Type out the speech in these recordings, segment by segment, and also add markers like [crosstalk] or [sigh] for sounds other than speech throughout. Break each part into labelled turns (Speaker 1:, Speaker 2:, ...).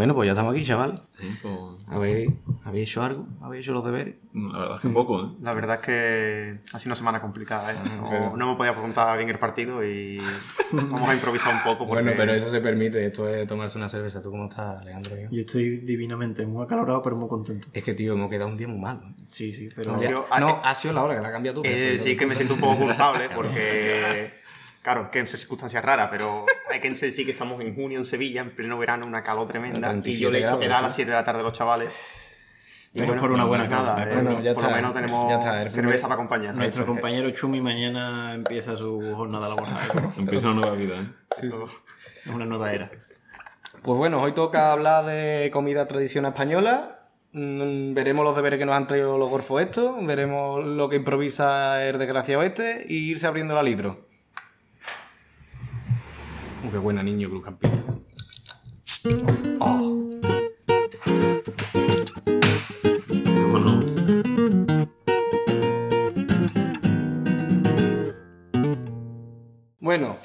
Speaker 1: Bueno, pues ya estamos aquí, chaval.
Speaker 2: Sí, pues,
Speaker 1: ¿Habéis, ¿Habéis hecho algo? ¿Habéis hecho los deberes?
Speaker 2: la verdad es que poco, ¿eh?
Speaker 3: La verdad es que ha sido una semana complicada, ¿eh? [laughs] No,
Speaker 1: Pero-
Speaker 3: no hemos podido preguntar bien el partido y [laughs] vamos a improvisar un poco. Porque...
Speaker 1: Bueno, pero eso se permite. Esto es tomarse una cerveza. ¿Tú cómo estás, Alejandro? tío?
Speaker 4: Yo estoy divinamente, muy acalorado, pero muy contento.
Speaker 1: Es que, tío, hemos quedado un día muy mal.
Speaker 4: Sí, sí, pero...
Speaker 3: Ha sido- ha-
Speaker 1: No, ha sido la hora que la ha cambiado tú.
Speaker 3: Eh, sí, que me siento un poco [laughs] culpable porque, claro, que en circunstancias raras, pero hay que decir que estamos en junio en Sevilla, en pleno verano, una calor tremenda, y
Speaker 1: 37
Speaker 3: yo le he hecho
Speaker 1: grados,
Speaker 3: quedar a
Speaker 1: ¿sí?
Speaker 3: las 7 de la tarde a los chavales. Y
Speaker 4: Pero por una buena
Speaker 3: nada,
Speaker 4: causa,
Speaker 3: eh,
Speaker 1: bueno, ya
Speaker 3: por
Speaker 1: está,
Speaker 3: lo menos tenemos
Speaker 1: ya está, el
Speaker 3: cerveza para acompañar.
Speaker 4: Nuestro compañero Chumi mañana empieza su jornada laboral. [laughs]
Speaker 2: Empieza una nueva vida, ¿eh?
Speaker 3: Eso-
Speaker 4: Es una nueva era.
Speaker 1: Pues bueno, hoy toca hablar de comida tradicional española. Mm, veremos los deberes que nos han traído los gorfos estos. Veremos lo que improvisa el desgraciado este. Y irse abriendo la litro. Uh, qué buena niño, Cruz Campito.
Speaker 2: Vámonos.
Speaker 1: Bueno,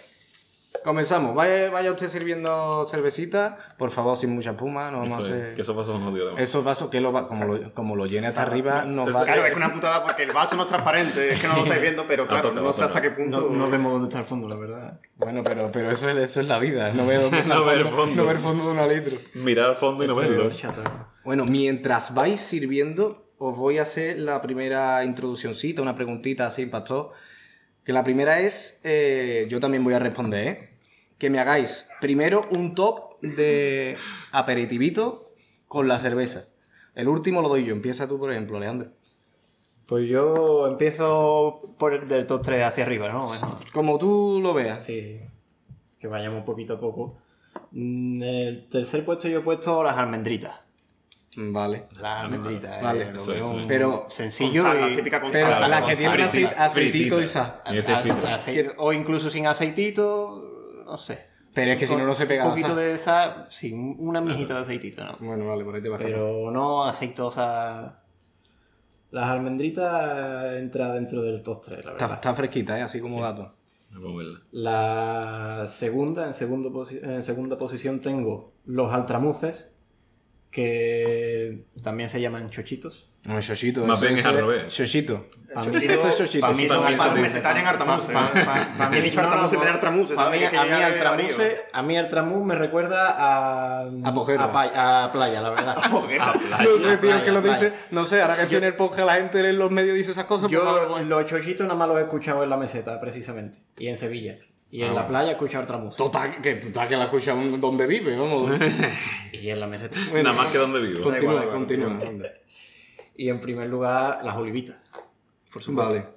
Speaker 1: comenzamos. Vaya, vaya usted sirviendo cervecita. Por favor, sin mucha espuma. No vamos
Speaker 2: Eso
Speaker 1: a
Speaker 2: es,
Speaker 1: hacer...
Speaker 2: que esos vasos jodidos. además.
Speaker 1: Esos vasos que lo va- como, lo, como lo llene hasta arriba nos va
Speaker 3: Claro, es que una putada porque el vaso no es transparente, es que no lo estáis viendo, pero [laughs] claro, no sé hasta qué punto.
Speaker 4: No, no vemos dónde está el fondo, la verdad.
Speaker 1: Bueno, pero, pero eso, es, eso es la vida. No veo dónde [laughs] está
Speaker 2: No
Speaker 1: el
Speaker 2: ver
Speaker 1: fondo,
Speaker 2: fondo.
Speaker 1: no ver fondo de una litro.
Speaker 2: Mirar al fondo y no verlo.
Speaker 1: Bueno, mientras vais sirviendo, os voy a hacer la primera introduccióncita, una preguntita así, pastor. Que la primera es, eh, yo también voy a responder, ¿eh? Que me hagáis primero un top de aperitivito con la cerveza. El último lo doy yo. Empieza tú, por ejemplo, Alejandro.
Speaker 4: Pues yo empiezo por el del top 3 hacia arriba, ¿no? Bueno,
Speaker 1: Como tú lo veas.
Speaker 4: sí, sí. Que vayamos poquito a poco. Mm, El tercer puesto yo he puesto las almendritas.
Speaker 1: Vale.
Speaker 4: Las almendritas,
Speaker 1: Vale.
Speaker 4: eh, lo
Speaker 2: Eso,
Speaker 4: un-
Speaker 1: Pero-
Speaker 4: sencillo
Speaker 3: Con sal, la
Speaker 4: y-
Speaker 3: típica con
Speaker 1: Pero
Speaker 3: sal.
Speaker 1: la
Speaker 2: con
Speaker 1: que tiene
Speaker 2: sal.
Speaker 1: acei- aceitito y sal.
Speaker 4: O incluso sin aceitito, no sé.
Speaker 1: Pero es que si no, no se pega
Speaker 4: Un poquito
Speaker 1: sal.
Speaker 4: de sal, sí, una mijita de aceitito, ¿no?
Speaker 1: Bueno, vale, por ahí te vas a
Speaker 4: Pero no aceitosa. Las almendritas entra dentro del 3, la verdad.
Speaker 1: está fresquita, ¿eh? Así como gato.
Speaker 4: La segunda, en, segundo en segunda posición tengo los altramuces, que también se llaman chochitos.
Speaker 1: No, Xochito.
Speaker 2: Más bien es al revés.
Speaker 1: Xochito.
Speaker 3: Chochito,
Speaker 1: Eso es Xochito.
Speaker 4: mí
Speaker 3: Para mesetario en Artamuse.
Speaker 4: Pa- pa- pa-
Speaker 3: He dicho Artamuse ¿sabes?
Speaker 4: mí-
Speaker 3: Que
Speaker 4: a mí Altramuse, a mí Altramuz me recuerda a...
Speaker 1: A Pojera.
Speaker 4: A, a playa, la verdad. [laughs]
Speaker 3: Joder.
Speaker 1: No sé, tío, que lo dice. No sé, ahora que tiene el podcast, la gente en los medios dice esas cosas. pues
Speaker 4: Yo
Speaker 1: lo-
Speaker 4: los chochitos nada más los he escuchado en la meseta, precisamente. Y en Sevilla. Y en la playa he escuchado Altramuz.
Speaker 1: Total, que total que la escucha donde vive, vamos. [laughs]
Speaker 4: Y en la meseta.
Speaker 2: Nada más que donde vivo.
Speaker 1: continúa, continúa.
Speaker 4: Y en primer lugar, las olivitas. Por supuesto.
Speaker 1: Vale.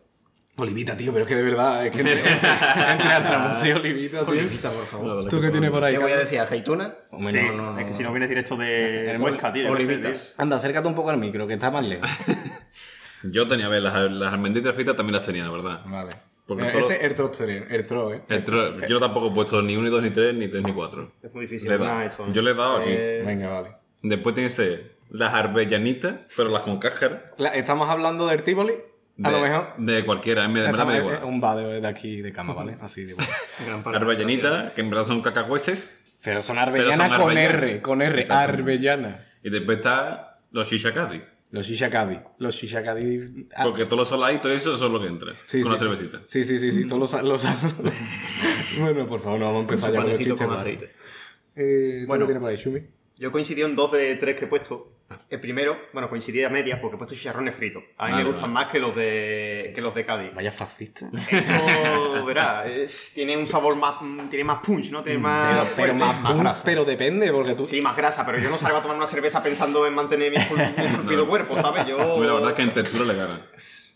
Speaker 1: Olivita, tío, pero es que de verdad, es que entre, [laughs] Olivita, tío.
Speaker 4: Olivita, por favor.
Speaker 1: ¿Tú qué tienes por ahí,
Speaker 4: ¿Qué voy a decir? ¿Aceituna?
Speaker 1: Hombre,
Speaker 3: Sí,
Speaker 1: no, no, no.
Speaker 3: es que si no vienes directo de Huesca, tío. yo qué sé,
Speaker 4: Olivitas.
Speaker 1: Anda, acércate un poco al micro, que está más lejos. [laughs]
Speaker 2: Yo tenía, a ver, las, las almendritas fritas también las tenía, la verdad.
Speaker 1: Vale.
Speaker 2: Porque
Speaker 1: Eh,
Speaker 2: todo-
Speaker 1: Ese es el tro, ¿eh?
Speaker 2: El tro- yo tampoco he puesto ni uno, ni dos, ni tres, ni tres, ni cuatro.
Speaker 3: tío. Es muy difícil.
Speaker 2: Le
Speaker 3: esto.
Speaker 2: Yo le he dado aquí.
Speaker 3: Eh,
Speaker 1: Venga, vale.
Speaker 2: Después tiene que ser las arbellanitas, pero las con cáscara.
Speaker 1: La- ¿Estamos hablando del Tivoli? A
Speaker 2: De,
Speaker 1: lo mejor.
Speaker 2: De cualquiera, en verdad me da igual.
Speaker 1: Un va de, de aquí de cama, ¿vale? Así de bueno. [laughs]
Speaker 2: Arbellanitas, que en verdad son cacahueses.
Speaker 1: Pero son arbellanas
Speaker 2: son
Speaker 1: con. R, con R, arbellana.
Speaker 2: Y después está los shishakadi.
Speaker 1: Los shishakadi. Los shishakadi. ah,
Speaker 2: Porque todos los saladitos, eso, eso es lo que entra.
Speaker 1: sí,
Speaker 2: con
Speaker 1: sí,
Speaker 2: la
Speaker 1: sí.
Speaker 2: cervecita.
Speaker 1: Sí, sí, sí, sí. Todos los. los- [laughs] [laughs] bueno, por favor, no vamos a empezar
Speaker 4: Su
Speaker 1: ya con los
Speaker 4: panecito
Speaker 1: chistes.
Speaker 4: con
Speaker 1: malos.
Speaker 4: aceite.
Speaker 1: Eh, ¿tú
Speaker 3: Bueno.
Speaker 1: qué tienes por ahí, Shumi?
Speaker 3: Yo coincidí en dos de tres que he puesto. El primero, bueno, coincidí a medias porque he puesto chicharrones fritos. A mí
Speaker 2: Vale,
Speaker 3: me gustan
Speaker 2: vale.
Speaker 3: más que los de, que los de Cádiz.
Speaker 1: Vaya fascista.
Speaker 3: Esto, verás, es- tiene un sabor más, mm, tiene más punch, ¿no? Tiene más
Speaker 1: Pero, más, pum, pero depende, porque tú.
Speaker 3: Sí, más grasa, pero yo no salgo a tomar una cerveza pensando en mantener mi escul- mi [laughs] esculpido cuerpo, ¿sabes? Yo...
Speaker 2: La verdad es que en textura le gana.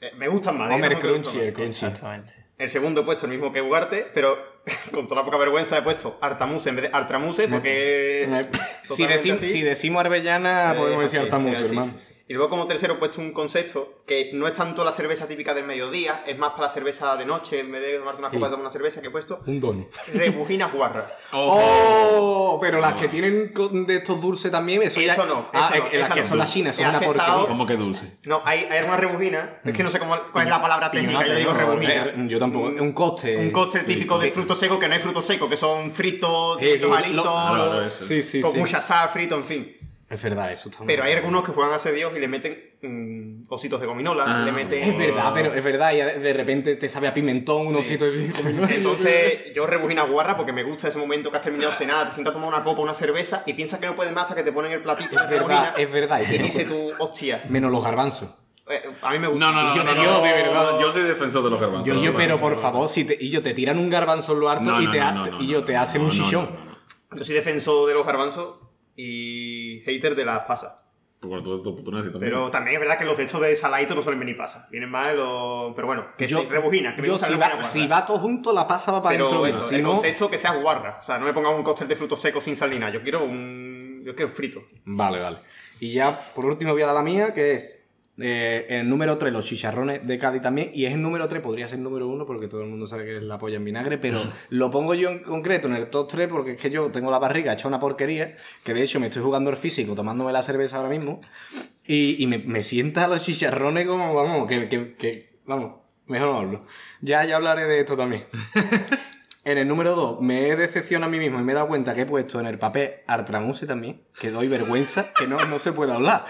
Speaker 3: Eh, Me gustan más. Me
Speaker 1: crunchy, el crunchy.
Speaker 4: Exactamente.
Speaker 3: El segundo he puesto el mismo que Ugarte, pero [laughs] con toda la poca vergüenza he puesto Artamuse en vez de Artramuse porque...
Speaker 1: Eh, [laughs] Si, decim- decimos arbellana,
Speaker 3: Eh,
Speaker 1: podemos decir
Speaker 3: así,
Speaker 1: altamuz,
Speaker 3: así,
Speaker 1: hermano.
Speaker 3: sí, sí. Y luego como tercero he puesto un concepto que no es tanto la cerveza típica del mediodía, es más para la cerveza de noche, en vez de tomarte una copa,
Speaker 1: Sí.
Speaker 3: tomar una cerveza que he puesto
Speaker 1: Un don.
Speaker 3: rebujinas guarras. [laughs]
Speaker 1: ¡Oh! Pero las que tienen de estos dulces también, eso, ya-
Speaker 3: Eso no,
Speaker 1: Ah,
Speaker 3: eso no,
Speaker 1: eh, las que
Speaker 3: no.
Speaker 1: son las chinas, son una
Speaker 3: aceptado-
Speaker 1: porquería.
Speaker 2: ¿Cómo que dulce?
Speaker 3: No, hay, hay algunas rebujinas, es que no sé cómo, cuál es la palabra técnica, yo digo
Speaker 1: No,
Speaker 3: rebujina.
Speaker 1: re- Yo tampoco. Un cóctel.
Speaker 3: Un cóctel
Speaker 1: Sí,
Speaker 3: típico de frutos secos que no hay frutos secos, que son fritos,
Speaker 1: Eh, lo-
Speaker 2: eso.
Speaker 1: Sí, sí,
Speaker 3: con
Speaker 1: sí.
Speaker 3: mucha sal, frito, en fin.
Speaker 1: Es verdad, eso está muy
Speaker 3: Pero hay algunos que juegan a ser Dios y le meten mm, ositos de gominola,
Speaker 2: Ah.
Speaker 3: le meten...
Speaker 1: Es verdad, pero es verdad, y de repente te sabe a pimentón, un osito de pimentón.
Speaker 3: Entonces [laughs] yo rebujina guarra porque me gusta ese momento que has terminado de cenar, te sientas a tomar una copa, una cerveza y piensas que no puedes más hasta que te ponen el platito
Speaker 1: Es
Speaker 3: de
Speaker 1: verdad, es verdad.
Speaker 3: y dices tú, hostia,
Speaker 1: Menos los garbanzos.
Speaker 3: eh, a mí me gusta.
Speaker 2: No, no, no,
Speaker 1: yo
Speaker 2: no,
Speaker 1: te
Speaker 2: no,
Speaker 1: digo,
Speaker 2: no,
Speaker 1: de verdad.
Speaker 2: Yo soy defensor de los garbanzos.
Speaker 1: Yo, yo, pero por favor, si te, y yo te tiran un garbanzo en lo harto
Speaker 2: No,
Speaker 1: y,
Speaker 2: no,
Speaker 1: te y yo te hacen
Speaker 2: no,
Speaker 1: un
Speaker 2: no,
Speaker 1: chichón.
Speaker 2: no, no, no.
Speaker 3: Yo soy defensor de los garbanzos y hater de las pasas.
Speaker 2: Porque tú, tú, tú necesitas también.
Speaker 3: Pero también es verdad que los hechos de saladito no suelen venir pasas. Vienen más de los... Pero bueno, que
Speaker 1: yo,
Speaker 3: sí, rebujina. Que me
Speaker 1: yo
Speaker 3: gusta
Speaker 1: si,
Speaker 3: la
Speaker 1: va,
Speaker 3: rebujina
Speaker 1: si va todo junto, la pasa va para
Speaker 3: Pero
Speaker 1: dentro.
Speaker 3: eso,
Speaker 1: Si
Speaker 3: el
Speaker 1: no-
Speaker 3: concepto que sea guarra. O sea, no me pongas un cóctel de frutos secos sin salina. Yo quiero un... Yo quiero frito.
Speaker 1: Vale, vale. Y ya por último voy a dar la mía, que es eh, el número 3, los chicharrones de Cádiz también. Y es el número 3, podría ser el número 1 porque todo el mundo sabe que es la polla en vinagre, pero [laughs] lo pongo yo en concreto en el top 3 porque es que yo tengo la barriga hecha una porquería, que de hecho me estoy jugando el físico tomándome la cerveza ahora mismo. Y, y me, me sienta los chicharrones como, vamos, que, que, que- vamos, mejor no hablo. Ya, ya hablaré de esto también. [laughs] En el número 2 me he decepcionado a mí mismo y me he dado cuenta que he puesto en el papel Artramuse también, que doy vergüenza, que no, no se puede hablar.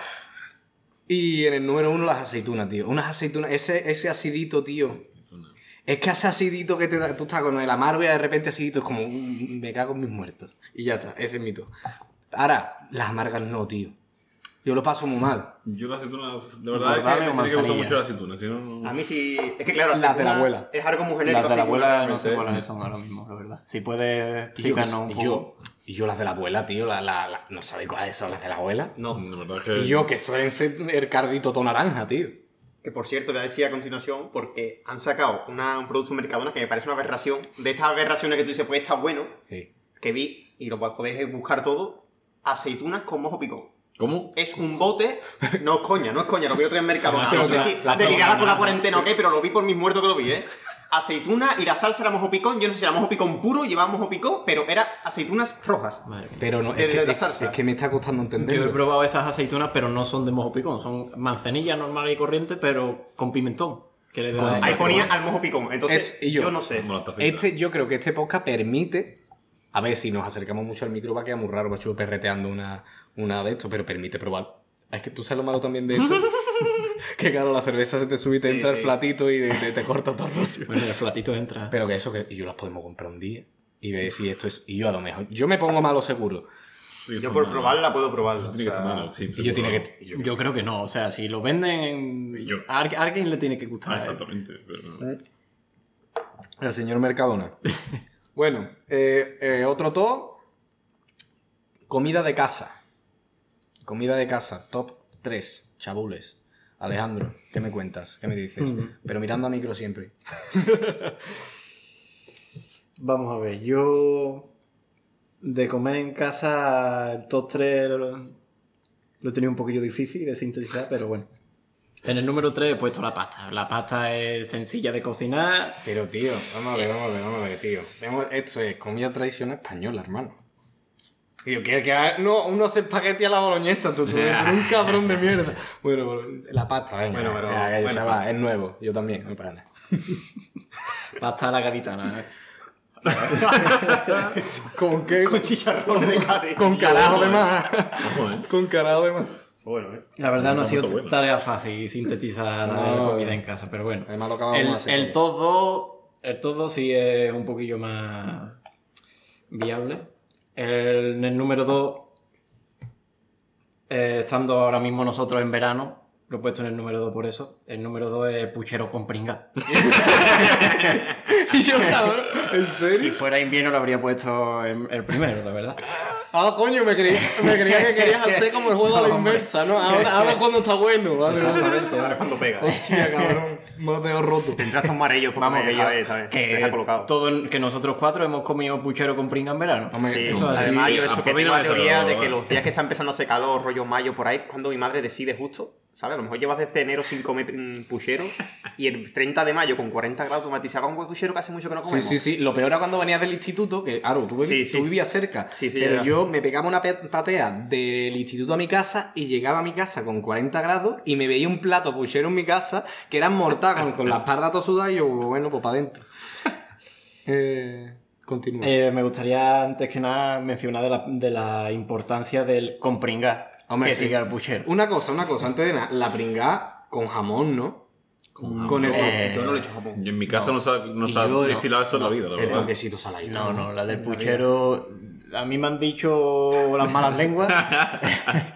Speaker 1: Y en el número 1 las aceitunas, tío. Unas aceitunas, ese, ese acidito, tío. Es que ese acidito que te da, tú estás con el amargo y de repente acidito es como, "Mm, me cago en mis muertos. Y ya está, ese es mi top. Ahora, las amargas no, tío. Yo lo paso muy mal.
Speaker 2: Yo la aceituna, de verdad es que me
Speaker 4: manzanilla.
Speaker 2: mucho la aceituna, si no...
Speaker 3: A mí sí... Es que claro,
Speaker 1: Las de la abuela.
Speaker 3: Es algo muy genérico.
Speaker 4: Las de la abuela no sé cuáles son ahora mismo, la verdad. Si puedes explicarnos un poco.
Speaker 1: yo, y yo las de la abuela, tío, la, la, la- no sabéis cuáles son las de la abuela.
Speaker 3: No.
Speaker 2: De verdad es que...
Speaker 1: Y yo, que suelen ser el cardito todo naranja, tío.
Speaker 3: Que por cierto, voy a decir a continuación, porque han sacado una- un producto en Mercadona que me parece una aberración. De estas aberraciones que tú dices, pues está bueno,
Speaker 1: Sí.
Speaker 3: que vi, y lo podéis buscar todo, aceitunas con mojo picón.
Speaker 2: ¿Cómo?
Speaker 3: Es un bote, no es coña, no es coña, lo quiero traer en Mercadona. No sé
Speaker 1: la-
Speaker 3: si
Speaker 1: la zona-
Speaker 3: con la cuarentena o qué, pero lo vi por mis muertos que lo vi, ¿eh? Aceituna y la salsa era mojo picón, yo no sé si era mojo picón puro, llevaba mojo picón, pero era aceitunas rojas.
Speaker 4: Madre mía.
Speaker 1: Pero no,
Speaker 3: De-
Speaker 1: es que,
Speaker 3: de la
Speaker 1: es-
Speaker 3: salsa.
Speaker 1: es que me está costando
Speaker 4: Yo he probado esas aceitunas, pero no son de mojo picón. Son manzanilla normal y corriente, pero con pimentón. Que le da
Speaker 3: Ahí ponía al mojo picón, entonces
Speaker 1: Es- y yo.
Speaker 3: yo no sé.
Speaker 1: Este, yo creo que este podcast permite. A ver, si nos acercamos mucho al micro va a quedar muy raro, macho, perreteando una, una de estos, pero permite probar. Es que tú sabes lo malo también de esto. [laughs] [laughs] que claro, la cerveza se te sube y te
Speaker 3: Sí,
Speaker 1: entra el flatito y te, te corta todo el rollo.
Speaker 4: Bueno, el flatito entra.
Speaker 1: Pero que eso, que y yo las podemos comprar un día y ver si esto es. Y yo a lo mejor. Yo me pongo malo seguro.
Speaker 2: Sí,
Speaker 3: Yo por
Speaker 2: mal.
Speaker 3: probarla puedo probarla. O
Speaker 2: tiene que estar malo, sí.
Speaker 1: Y yo tiene que. yo-
Speaker 4: Yo creo que no. O sea, si lo venden.
Speaker 2: Y yo.
Speaker 4: A al- a alguien le tiene que gustar.
Speaker 2: Ah, exactamente. pero-
Speaker 1: El señor Mercadona. [laughs] bueno, eh, eh, otro top. Comida de casa. Comida de casa, top 3. Chabules. Alejandro, ¿qué me cuentas? ¿Qué me dices? Pero mirando a micro siempre. [laughs]
Speaker 4: Vamos a ver, yo de comer en casa el top 3 lo, lo he tenido un poquillo difícil de sintetizar, pero bueno. En el número 3 he puesto la pasta. La pasta es sencilla de cocinar.
Speaker 1: Pero tío, vamos a ver, vamos a ver, vamos a ver, tío. Esto es comida tradicional española, hermano. Tío, que, que no, unos espagueti a la boloñesa, tú, tú, tú eres un cabrón de mierda. Bueno, la pasta, venga.
Speaker 3: Bueno, pero-
Speaker 1: ya, ya,
Speaker 3: bueno,
Speaker 1: ya va, es nuevo, yo también, pasa nada. [laughs]
Speaker 4: Pasta a la gaditana. ¿eh? [laughs]
Speaker 1: ¿Con qué?
Speaker 3: Con chicharrones de Cádiz.
Speaker 1: Con carajo de más.
Speaker 2: ¿eh?
Speaker 1: Con carajo de más.
Speaker 3: Bueno, eh.
Speaker 4: La verdad no ha sido
Speaker 2: bueno.
Speaker 4: tarea fácil sintetizar la comida en casa, pero bueno.
Speaker 1: Además lo acabamos
Speaker 4: El,
Speaker 1: de hacer
Speaker 4: el
Speaker 1: todo.
Speaker 4: top 2, el top 2 sí es un poquillo más viable. El, en el número 2, estando ahora mismo nosotros en verano, lo he puesto en el número 2 por eso. El número 2 es puchero con pringa. [laughs]
Speaker 1: Y yo, ¿en
Speaker 4: si
Speaker 1: serio?
Speaker 4: fuera invierno lo habría puesto en el primero, la verdad.
Speaker 1: Ah, coño, me creía, me creía que querías [laughs] hacer como el juego a la
Speaker 4: No, hombre.
Speaker 1: inversa, ¿no? Ahora, ahora cuando está bueno, ¿vale?
Speaker 4: Exactamente.
Speaker 3: Ahora es cuando pega.
Speaker 1: Hostia, cabrón, me has dejado roto.
Speaker 3: Tendrás un marello porque
Speaker 4: Vamos, que yo,
Speaker 3: ¿sabes?
Speaker 4: que,
Speaker 3: colocado.
Speaker 4: todo, que nosotros cuatro hemos comido puchero con pringa en verano.
Speaker 3: Sí,
Speaker 4: Eso así.
Speaker 3: además yo eso que tengo
Speaker 2: no
Speaker 3: la teoría de que los días que está empezando a hacer calor, rollo mayo por ahí, cuando mi madre decide justo, ¿sabes? A lo mejor llevas desde enero sin comer puchero y el 30 de mayo con 40 grados tú me dices, haga un buen puchero que hace mucho que no
Speaker 1: Sí,
Speaker 3: comemos.
Speaker 1: sí, sí. Lo peor era cuando venías del instituto, que, claro, tú, vivi-
Speaker 3: Sí, sí.
Speaker 1: tú vivías cerca.
Speaker 3: Sí, sí,
Speaker 1: pero yo me pegaba una patea del instituto a mi casa y llegaba a mi casa con 40 grados y me veía un plato puchero en mi casa que era mortal, con, con la espalda toda sudada y yo, bueno, pues para adentro. [laughs] Eh, Continúa.
Speaker 4: Eh, me gustaría antes que nada mencionar de la, de la importancia del compringar
Speaker 1: Hombre,
Speaker 4: que
Speaker 1: sí.
Speaker 4: sigue al puchero.
Speaker 1: Una cosa, una cosa, antes de nada, la pringá con jamón, ¿no? Con, el,
Speaker 4: Eh,
Speaker 3: Yo no le echo jamón.
Speaker 2: Y en mi casa no, se ha, no se ha
Speaker 1: yo-
Speaker 2: destilado eso en la vida, la
Speaker 1: el
Speaker 2: verdad.
Speaker 1: toquecito saladito.
Speaker 4: No, no, la del puchero. A mí me han dicho las malas lenguas [laughs]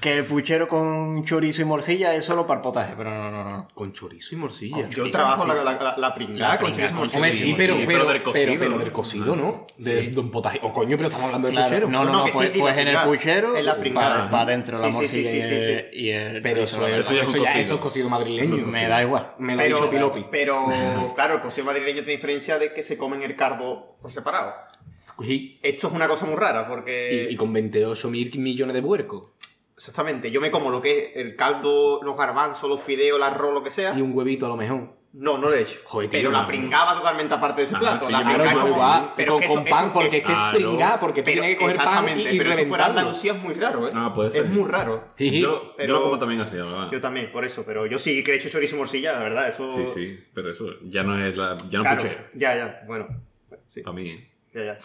Speaker 4: que el puchero con chorizo y morcilla es solo para el potaje, pero no, no, no.
Speaker 1: Con chorizo y morcilla.
Speaker 3: Yo trabajo la, la, la, la pringada con chorizo
Speaker 4: con
Speaker 3: morcilla.
Speaker 1: Sí, pero,
Speaker 2: sí,
Speaker 1: pero,
Speaker 2: pero del
Speaker 1: pero,
Speaker 2: cocido,
Speaker 1: pero
Speaker 2: ¿no?
Speaker 1: del cocido, ¿no? De, de un potaje. O coño, pero estamos hablando de
Speaker 4: Claro,
Speaker 1: puchero.
Speaker 4: no, no,
Speaker 3: No,
Speaker 4: no,
Speaker 3: sí,
Speaker 4: pues,
Speaker 3: sí,
Speaker 4: pues en el puchero
Speaker 3: En la pringada.
Speaker 4: para adentro la
Speaker 3: Sí, sí, sí,
Speaker 4: morcilla
Speaker 3: sí,
Speaker 4: y
Speaker 3: sí,
Speaker 4: el-
Speaker 3: sí.
Speaker 4: y el
Speaker 1: Pero eso, es,
Speaker 2: Eso
Speaker 1: eso ya-
Speaker 2: cocido.
Speaker 1: eso es cocido madrileño.
Speaker 4: me da igual.
Speaker 1: Me lo ha
Speaker 3: Pero,
Speaker 1: dicho Pilopi.
Speaker 3: pero, [laughs] claro, el cocido madrileño tiene diferencia de que se comen el cardo por separado.
Speaker 1: Y,
Speaker 3: Esto es una cosa muy rara porque...
Speaker 1: y con 28 mil millones de puercos.
Speaker 3: Exactamente, yo me como lo que es el caldo, los garbanzos, los fideos, el arroz, lo que sea.
Speaker 1: Y un huevito a lo mejor.
Speaker 3: No, no lo he hecho.
Speaker 1: Joder, tío,
Speaker 3: pero la
Speaker 1: no.
Speaker 3: pringaba totalmente aparte de ese plato.
Speaker 2: sí,
Speaker 3: la
Speaker 1: Claro,
Speaker 3: pringada
Speaker 2: que
Speaker 1: pero
Speaker 3: como-
Speaker 1: va
Speaker 3: pero
Speaker 1: con,
Speaker 3: que
Speaker 1: con
Speaker 3: eso-
Speaker 1: pan,
Speaker 3: eso-
Speaker 1: porque es que es pringá, porque tú tienes que coger pan y,
Speaker 3: exactamente,
Speaker 1: y
Speaker 3: pero eso fuera
Speaker 1: reventarlo.
Speaker 3: Andalucía es muy raro, ¿eh?
Speaker 2: Ah, puede ser.
Speaker 3: Es muy raro.
Speaker 2: Yo,
Speaker 3: pero-
Speaker 2: yo lo como también así, la verdad.
Speaker 3: Yo también, por eso. Pero yo sí que he hecho chorizo y morcilla, la verdad. Eso...
Speaker 2: Sí, sí, pero eso ya no es la, ya no
Speaker 3: Claro,
Speaker 2: puchero.
Speaker 3: ya, ya. Bueno, sí,
Speaker 2: Para mí, ¿eh?
Speaker 3: ya, ya.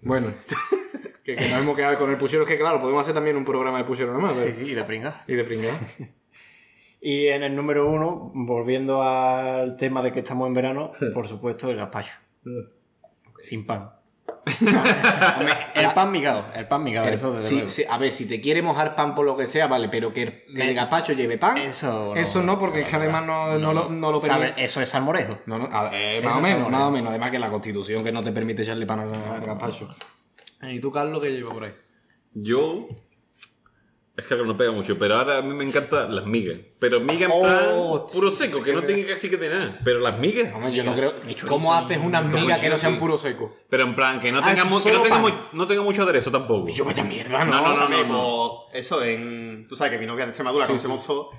Speaker 1: Bueno, [laughs] que, que nos hemos quedado con el puchero. Es que claro, podemos hacer también un programa de puchero nomás.
Speaker 4: Sí,
Speaker 1: pero-
Speaker 4: sí, de pringa.
Speaker 1: Y de pringá. [laughs]
Speaker 4: Y en el número uno, volviendo al tema de que estamos en verano, por supuesto, el gazpacho. Sin pan. [laughs] El pan migado, el pan migado, eso desde
Speaker 1: Sí,
Speaker 4: luego.
Speaker 1: sí, a ver, si te quiere mojar pan por lo que sea, vale, pero que el, el gazpacho lleve pan.
Speaker 4: Eso no.
Speaker 1: Eso no, porque es que además no, no, lo, no lo permite.
Speaker 4: Eso es salmorejo.
Speaker 1: No, no, a- eh, más o menos, más o menos. Además que la constitución que no te permite echarle pan al, al gazpacho. ¿Y tú, Carlos, qué lleva por ahí?
Speaker 2: Yo. Es que no pega mucho, pero ahora a mí me encantan las migas. Pero migas en
Speaker 1: Oh,
Speaker 2: plan puro seco, que no tiene casi que tener. Pero las migas.
Speaker 1: Hombre, yo no creo. ¿Cómo haces unas migas que no sean puro seco?
Speaker 2: Pero en plan, que no
Speaker 1: Ah,
Speaker 2: tenga, mu- que no tenga,
Speaker 1: pan.
Speaker 2: mu- no tenga mucho aderezo tampoco.
Speaker 1: Yo vaya mierda, ¿no?
Speaker 2: No, no, no, no, no.
Speaker 3: pues, Eso en. Tú sabes que mi novia de Extremadura,
Speaker 1: Sí,
Speaker 3: conocemos
Speaker 1: sí,
Speaker 3: todos.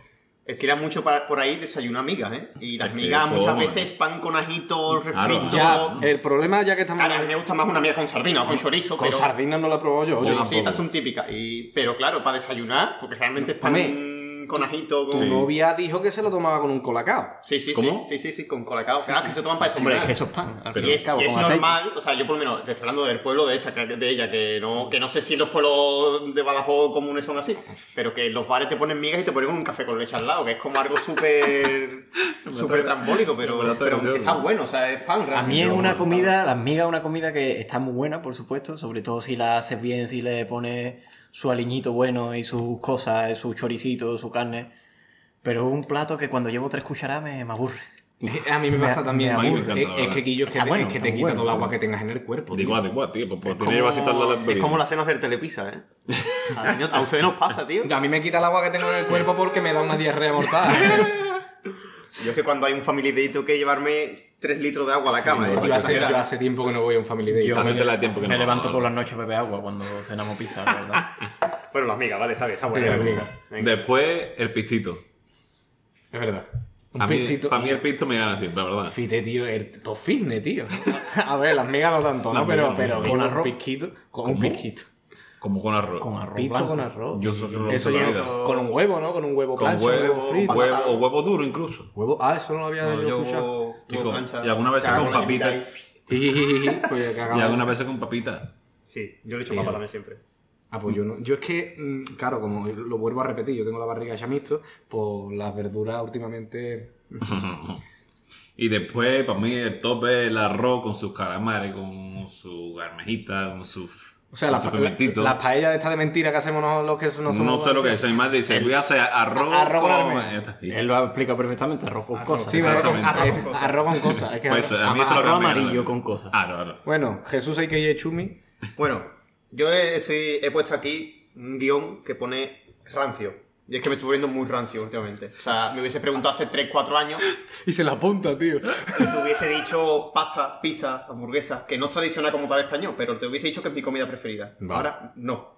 Speaker 3: Estira mucho para- por ahí desayunar migas, ¿eh? Y las
Speaker 2: Es que
Speaker 3: migas muchas veces pan con ajito,
Speaker 2: Claro.
Speaker 3: refrito.
Speaker 1: Ya, el problema ya que estamos
Speaker 3: Claro, a mí me gusta más una miga con sardina o con chorizo,
Speaker 1: con
Speaker 3: pero...
Speaker 1: sardinas no la he probado yo. oye.
Speaker 2: Yo
Speaker 3: Sí, estas son típicas. Y... Pero claro, para desayunar, porque realmente es pan
Speaker 1: Hombre.
Speaker 3: Con ajito, con...
Speaker 1: Tu novia dijo que se lo tomaba con un colacao.
Speaker 3: Sí, sí,
Speaker 2: ¿Cómo?
Speaker 3: sí, sí, sí, sí, con colacao. claro, que se toman para desayunar.
Speaker 4: Hombre, es que eso es pan. Al
Speaker 2: Pero-
Speaker 4: fin y
Speaker 3: es,
Speaker 4: cabo,
Speaker 3: y es
Speaker 4: aceite.
Speaker 3: normal, o sea, yo por lo menos te estoy hablando del pueblo de esa, que- de ella, que no, que no sé si los pueblos de Badajoz comunes son así, pero que los bares te ponen migas y te ponen un café con leche al lado, que es como algo súper [laughs] súper trambólico, pero, pero
Speaker 2: atención.
Speaker 3: que está bueno, o sea, es pan
Speaker 4: A
Speaker 3: realmente.
Speaker 4: mí es una comida, las migas es una comida que está muy buena, por supuesto, sobre todo si la haces bien, si le pones su aliñito bueno y sus cosas, su choricito, su carne. Pero es un plato que cuando llevo tres cucharadas me, me aburre. [laughs]
Speaker 1: A mí me pasa
Speaker 4: Me-
Speaker 1: también.
Speaker 4: me
Speaker 1: A mí
Speaker 2: aburre.
Speaker 1: es, es que Quillo es que,
Speaker 4: bueno,
Speaker 1: es que te quita
Speaker 4: bueno,
Speaker 1: todo el agua que tengas en el cuerpo. tío.
Speaker 2: Igual, igual, tío. Pues, pues
Speaker 3: Como-
Speaker 2: lado de la
Speaker 3: es como la cena del telepisa, ¿eh? [laughs] A, no- a ustedes nos pasa, tío.
Speaker 1: A mí me quita el agua que tengo en el cuerpo porque me da una diarrea mortal.
Speaker 3: Yo es que cuando hay un family day tengo que llevarme 3 litros de agua a la cama.
Speaker 2: no,
Speaker 3: es
Speaker 1: yo, hace,
Speaker 3: exagerado.
Speaker 1: yo hace tiempo que no voy a un family day.
Speaker 4: Yo
Speaker 2: Hace
Speaker 4: me,
Speaker 2: de tiempo que
Speaker 4: me
Speaker 2: no
Speaker 4: levanto por las noches a beber agua cuando cenamos pizza, la verdad. [laughs]
Speaker 3: Bueno, las migas, vale, está bien, está buena.
Speaker 1: Sí,
Speaker 3: la
Speaker 1: las
Speaker 3: miga.
Speaker 1: migas.
Speaker 3: Venga.
Speaker 2: Después, el pistito.
Speaker 1: Es verdad. Un
Speaker 2: A mí,
Speaker 1: pistito.
Speaker 2: para mí el pisto me gana siempre, la verdad.
Speaker 1: Fite, tío, el fitness, tío. [laughs] A ver, las migas no tanto, ¿no? Pero, pero con
Speaker 4: Con
Speaker 1: un
Speaker 4: arroz.
Speaker 1: pisquito. Con un
Speaker 2: ¿Cómo?
Speaker 1: pisquito.
Speaker 2: Como con arroz.
Speaker 4: Con arroz
Speaker 1: Pisto
Speaker 4: blanco.
Speaker 1: con arroz.
Speaker 2: Yo eso que no
Speaker 1: Eso ya
Speaker 2: la
Speaker 3: eso-
Speaker 1: con un huevo, ¿no? Con un huevo
Speaker 2: Con
Speaker 1: plancha,
Speaker 2: huevo,
Speaker 1: un huevo frito.
Speaker 2: huevo, o huevo duro incluso.
Speaker 1: Huevo- Ah, eso no lo había
Speaker 3: No,
Speaker 1: yo
Speaker 3: yo
Speaker 1: escuchado.
Speaker 2: Y
Speaker 3: plancha,
Speaker 2: alguna vez con
Speaker 1: Jijijiji, pues
Speaker 2: Y algunas veces con papitas.
Speaker 3: ahí. Sí, yo le echo papa también siempre.
Speaker 1: Ah, pues yo no. Yo es que, mm, claro, como lo vuelvo a repetir, yo tengo la barriga hecha mixto, pues las verduras últimamente. [laughs]
Speaker 2: Y después, para mí, el top es el arroz con sus calamares, con su armejita, con su,
Speaker 1: O sea,
Speaker 2: con
Speaker 1: las
Speaker 2: su
Speaker 1: pa-
Speaker 2: pimentito.
Speaker 1: las paellas estas de mentira que hacemos no- los que no somos.
Speaker 2: No sé lo que es. Mi madre dice, voy a hacer arroz,
Speaker 1: arroz con arroz.
Speaker 4: Él lo ha explicado perfectamente, arroz con cosas.
Speaker 1: Sí, arroz,
Speaker 3: Arroz con cosas.
Speaker 1: arroz con cosas. Es que
Speaker 2: Pues
Speaker 1: arroz-
Speaker 2: a mí
Speaker 4: arroz amarillo con cosas.
Speaker 2: Ah, no.
Speaker 1: Bueno, Jesús hay que ir chumi.
Speaker 3: Bueno, yo he, estoy- he puesto aquí un guion que pone rancio. Y es que me estoy volviendo muy rancio últimamente. O sea, me hubiese preguntado hace 3-4 años [laughs]
Speaker 1: Y se la apunta, tío.
Speaker 3: y te hubiese dicho pasta, pizza, hamburguesa, que no es tradicional como tal español, pero te hubiese dicho que es mi comida preferida.
Speaker 1: Vale.
Speaker 3: Ahora, no.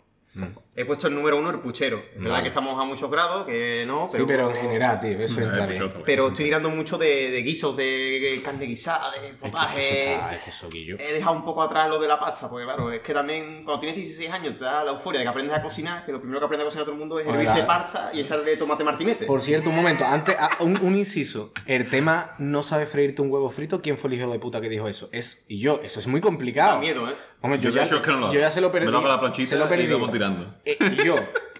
Speaker 3: He puesto el número uno, el puchero. Es verdad que estamos a muchos grados, que no, pero...
Speaker 1: Sí, pero en general, tío, eso entra
Speaker 2: Eh, pues
Speaker 1: bien.
Speaker 2: otro,
Speaker 3: Pero estoy tirando mucho de, de guisos, de carne guisada, de potaje.
Speaker 1: es que eso, Guillo.
Speaker 3: He dejado un poco atrás lo de la pasta, porque claro, es que también cuando tienes 16 años te da la euforia de que aprendes a cocinar, que lo primero que aprende a cocinar todo el mundo es hervirse parcha y echarle tomate martinete.
Speaker 1: Por cierto, un momento, antes, ah, un, un inciso. El tema no sabe freírte un huevo frito. ¿Quién fue el hijo de puta que dijo eso? Es y yo, eso es muy complicado.
Speaker 3: Da miedo, ¿eh?
Speaker 1: Hombre, yo,
Speaker 2: Yo
Speaker 1: ya,
Speaker 2: es que no lo
Speaker 1: yo ya se lo perdí.
Speaker 2: Me lo hago a la planchita
Speaker 1: se lo
Speaker 2: y
Speaker 1: perdí. Eh, y yo,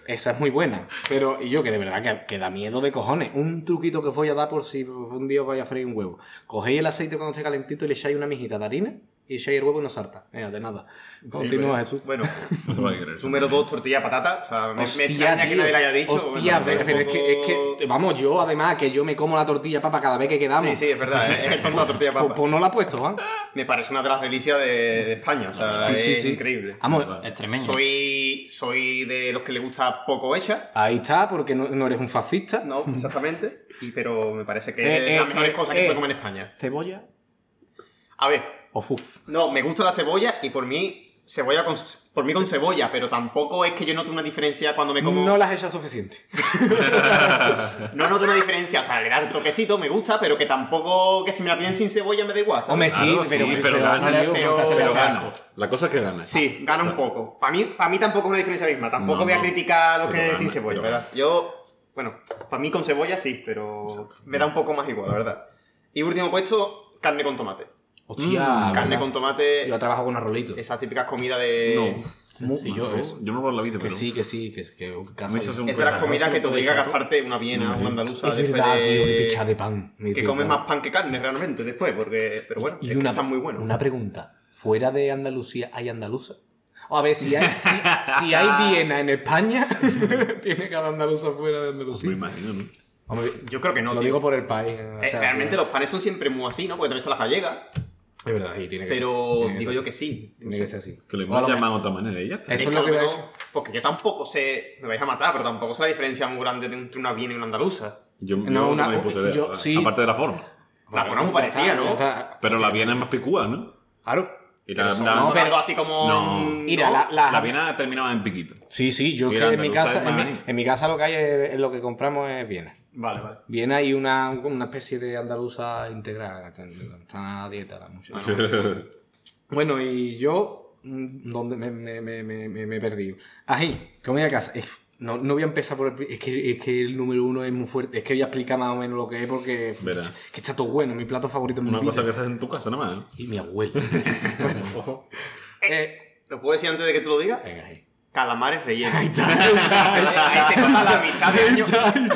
Speaker 1: esa es muy buena. Pero y yo, que de verdad que, que da miedo de cojones. Un truquito que os voy a dar por si un día os vais a freír un huevo. Cogéis el aceite cuando esté calentito y le echáis una mijita de harina y el huevo y no salta. Venga, de nada. Continúa, Jesús.
Speaker 3: Bueno, número 2, tortilla de patata. O sea, me, extraña que nadie le haya dicho.
Speaker 1: Hostia,
Speaker 3: bueno,
Speaker 1: pero, es, que, es vamos, yo además, que yo me como la tortilla papa cada vez que quedamos.
Speaker 3: Sí, sí, es verdad, ¿eh? es el tonto de la tortilla de
Speaker 1: Pues,
Speaker 3: papa.
Speaker 1: pues no la he puesto, ¿va?
Speaker 3: Me parece una de las delicias de, de España, o sea,
Speaker 1: Sí,
Speaker 3: es
Speaker 1: sí,
Speaker 3: increíble.
Speaker 1: Vamos,
Speaker 4: Extremeño.
Speaker 3: Soy, soy de los que le gusta poco hecha.
Speaker 1: ahí está, porque no, no eres un fascista.
Speaker 3: No, exactamente. Y, pero me parece que [laughs]
Speaker 1: Eh,
Speaker 3: es de
Speaker 1: eh,
Speaker 3: las mejores
Speaker 1: eh,
Speaker 3: cosas
Speaker 1: eh.
Speaker 3: que se puede comer en España.
Speaker 1: ¿Cebolla
Speaker 3: A ver,
Speaker 1: o fuf?
Speaker 3: no, me gusta la cebolla y por mí, cebolla con, por mí con cebolla, pero tampoco es que yo note una diferencia cuando me como.
Speaker 1: No las echas suficiente. [laughs]
Speaker 3: No noto una diferencia, o sea, le da el toquecito, me gusta, pero que tampoco, que si me la piden sin cebolla me da igual, ¿sabes?
Speaker 1: Hombre, sí,
Speaker 2: Claro,
Speaker 1: pero,
Speaker 2: sí,
Speaker 1: pero,
Speaker 2: pero gana,
Speaker 3: pero-
Speaker 2: Pero. La cosa es que gana.
Speaker 3: Sí, gana un poco. Para mí, para mí tampoco es una diferencia misma, tampoco
Speaker 2: No,
Speaker 3: voy a criticar lo que es
Speaker 2: gana,
Speaker 3: sin cebolla, ¿verdad? Yo, bueno, para mí con cebolla sí, pero me da un poco más igual, la verdad. Y último puesto, carne con tomate.
Speaker 1: Hostia,
Speaker 3: Mm, carne
Speaker 1: ¿verdad?
Speaker 3: con tomate,
Speaker 1: Yo trabajo con arrolito.
Speaker 3: esas típicas comidas de...
Speaker 2: No.
Speaker 1: Y yo,
Speaker 2: No,
Speaker 1: eso.
Speaker 2: yo no lo he la vida,
Speaker 1: Que
Speaker 2: pero.
Speaker 1: sí, que sí, que, que, que
Speaker 2: es
Speaker 3: Es de las comidas que te obliga a
Speaker 2: es
Speaker 3: gastarte una viena, una andaluza
Speaker 1: Es
Speaker 3: después
Speaker 1: verdad,
Speaker 3: de...
Speaker 1: tío, que picha de pan.
Speaker 3: Que
Speaker 1: tío,
Speaker 3: comes más pan que carne realmente después, porque... Pero bueno,
Speaker 1: Y
Speaker 3: es que están muy buenos.
Speaker 1: una pregunta. ¿Fuera de Andalucía hay andaluza? O a ver, si hay, si, [laughs] si hay Viena en España, [laughs] tiene cada andaluza fuera de
Speaker 2: Me
Speaker 1: Andalucía.
Speaker 2: imagino, ¿no?
Speaker 1: Hombre,
Speaker 3: Yo creo que no,
Speaker 1: lo
Speaker 3: tío.
Speaker 1: digo por el país. o
Speaker 3: Eh, realmente los panes son siempre muy así, ¿no? Porque también está la gallega.
Speaker 1: Es verdad, sí, tiene que
Speaker 3: Pero
Speaker 1: ser. tiene
Speaker 3: digo yo
Speaker 1: así.
Speaker 3: que sí.
Speaker 1: Tiene que ser así.
Speaker 2: Que
Speaker 1: lo
Speaker 2: llaman de
Speaker 1: mejor-
Speaker 2: otra manera y ya está.
Speaker 1: Eso es lo que decir.
Speaker 3: Porque yo tampoco sé, me vais a matar, pero tampoco sé la diferencia muy grande entre una viena y una andaluza.
Speaker 2: Yo,
Speaker 1: No, una-
Speaker 2: no tengo ni puta idea,
Speaker 1: yo sí.
Speaker 2: Aparte de la forma.
Speaker 3: La forma es muy parecida, ¿no?
Speaker 1: está.
Speaker 2: Pero la viena es más picúa, ¿no?
Speaker 1: Claro.
Speaker 2: Y
Speaker 3: Pero
Speaker 2: la,
Speaker 3: son
Speaker 2: la-
Speaker 3: no,
Speaker 1: pero-
Speaker 3: así como...
Speaker 2: No.
Speaker 1: Mira,
Speaker 3: ¿no?
Speaker 1: la, la-
Speaker 2: la viena terminaba en piquito.
Speaker 1: Sí, sí, yo
Speaker 2: Y
Speaker 1: que en mi, casa,
Speaker 2: es
Speaker 1: en, mi,
Speaker 2: ahí.
Speaker 1: en mi casa lo que hay es, es lo que compramos es Viena.
Speaker 3: Vale, vale.
Speaker 1: Viena y una, una especie de andaluza integral. Está está a dieta la muchacha. [laughs] Bueno, y yo, mm, ¿dónde me, me, me, me, me- me he perdido? Ahí, comida de casa. Es- No, no voy a empezar por el... Es que, es que el número uno es muy fuerte. Es que voy a explicar más o menos lo que es porque...
Speaker 2: Verá.
Speaker 1: Que está todo bueno. Mi plato favorito mi
Speaker 2: Una
Speaker 1: vida.
Speaker 2: cosa que se hace en tu casa, nada más. ¿eh?
Speaker 1: Y mi abuelo. [laughs] bueno, ojo. Eh,
Speaker 3: ¿Lo puedo decir antes de que tú lo digas?
Speaker 1: venga, ahí.
Speaker 3: Calamares rellenos.
Speaker 1: Ahí está, ahí
Speaker 3: se nota la amistad de años.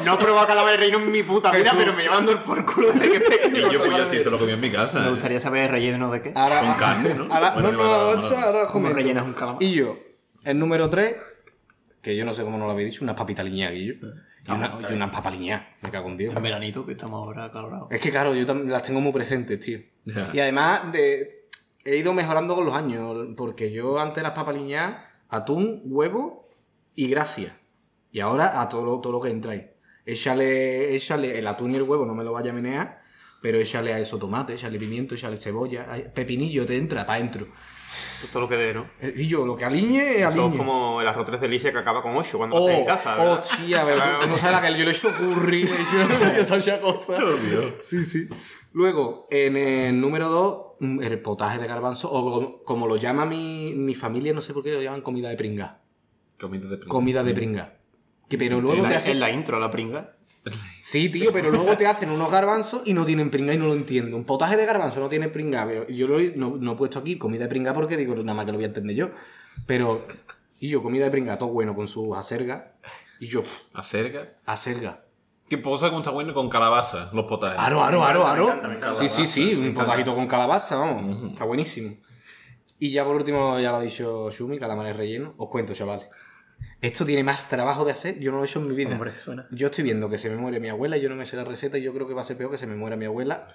Speaker 3: No he probado calamares rellenos en mi puta vida, pero me llevan dando por culo desde que pequeño.
Speaker 2: Y yo, pues yo sí se lo comí en mi casa.
Speaker 4: Me
Speaker 2: ¿eh?
Speaker 4: gustaría saber relleno de qué.
Speaker 1: Ahora,
Speaker 2: Con carne, ¿no?
Speaker 1: Ahora,
Speaker 2: Bueno,
Speaker 1: no, no, ahora os
Speaker 4: ¿Cómo
Speaker 1: comento.
Speaker 4: rellenas un calamar?
Speaker 1: Y yo, el número 3, que yo no sé cómo no lo habéis dicho, unas papitas liñadas, Guillo. Y, una, y unas papas liñadas, me cago en Dios.
Speaker 4: En veranito, que estamos ahora calorados.
Speaker 1: Es que claro, yo las tengo muy presentes, tío. Y además de, he ido mejorando con los años, porque yo antes las papas liñadas, atún, huevo y gracia. Y ahora a todo lo, todo lo que entra ahí. Échale, échale el atún y el huevo, no me lo vaya a menear, pero échale a eso tomate, échale pimiento, échale cebolla, pepinillo, te entra para adentro.
Speaker 3: Esto es lo que de, ¿no?
Speaker 1: Eh, Y yo, lo que aliñe,
Speaker 3: Eso
Speaker 1: aliñe.
Speaker 3: es como el arroz tres delicias que acaba con 8 cuando
Speaker 1: Oh,
Speaker 3: en casa. ¿verdad?
Speaker 1: hostia, pero tú, tú no sabes la que yo le he hecho curry, le he hecho esa cosa. Sí, sí. Luego, en el número 2, el potaje de garbanzo, o como, lo llama mi, mi familia, no sé por qué lo llaman comida de pringa.
Speaker 2: Comida de
Speaker 1: Comida de pringa. Que, pero luego
Speaker 4: En
Speaker 1: te
Speaker 4: la,
Speaker 1: hacen...
Speaker 4: en la intro, la pringa.
Speaker 1: Sí, tío, pero luego te hacen unos garbanzos y no tienen pringa y no lo entiendo. Un potaje de garbanzo no tiene pringa. pero Yo lo he- no, no he puesto aquí comida de pringa porque digo, nada más que lo voy a entender yo. Pero, y yo, comida de pringa, todo bueno con su acerga. Y yo,
Speaker 2: Acerga.
Speaker 1: acerga.
Speaker 2: ¿Qué cosa que está bueno con calabaza? Los potajes.
Speaker 1: Aro, aro, aro,
Speaker 3: Me
Speaker 1: aro.
Speaker 3: encanta, me encanta.
Speaker 1: Sí, sí, sí, un potajito con calabaza, vamos. Está buenísimo. Y ya por último, ya lo ha dicho Shumi, calamares rellenos. Os cuento, chavales. Esto tiene más trabajo de hacer, yo no lo he hecho en mi vida.
Speaker 4: Hombre, suena.
Speaker 1: Yo estoy viendo que se me muere mi abuela, yo no me sé la receta y yo creo que va a ser peor que se me muera mi abuela.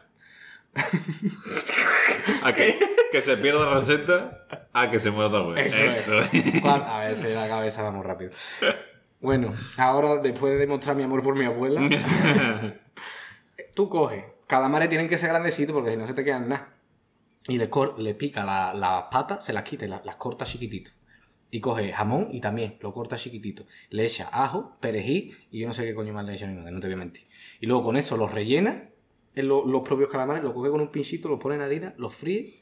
Speaker 1: [laughs]
Speaker 2: ¿A que, que se pierda la receta a que se muera otra vez.
Speaker 1: Eso es. A ver, si la cabeza vamos rápido. [laughs] Bueno, ahora después de demostrar mi amor por mi abuela, [laughs] tú coges, calamares tienen que ser grandecitos porque si no se te quedan nada. Y le, cor- le pica la- las patas, se las quita y la- las corta chiquitito. Y coge jamón y también lo corta chiquitito. Le echa ajo, perejil y yo no sé qué coño más le echa nada, no te voy a mentir. Y luego con eso los rellena en lo- los propios calamares, los coge con un pinchito, los pone en harina, los fríe.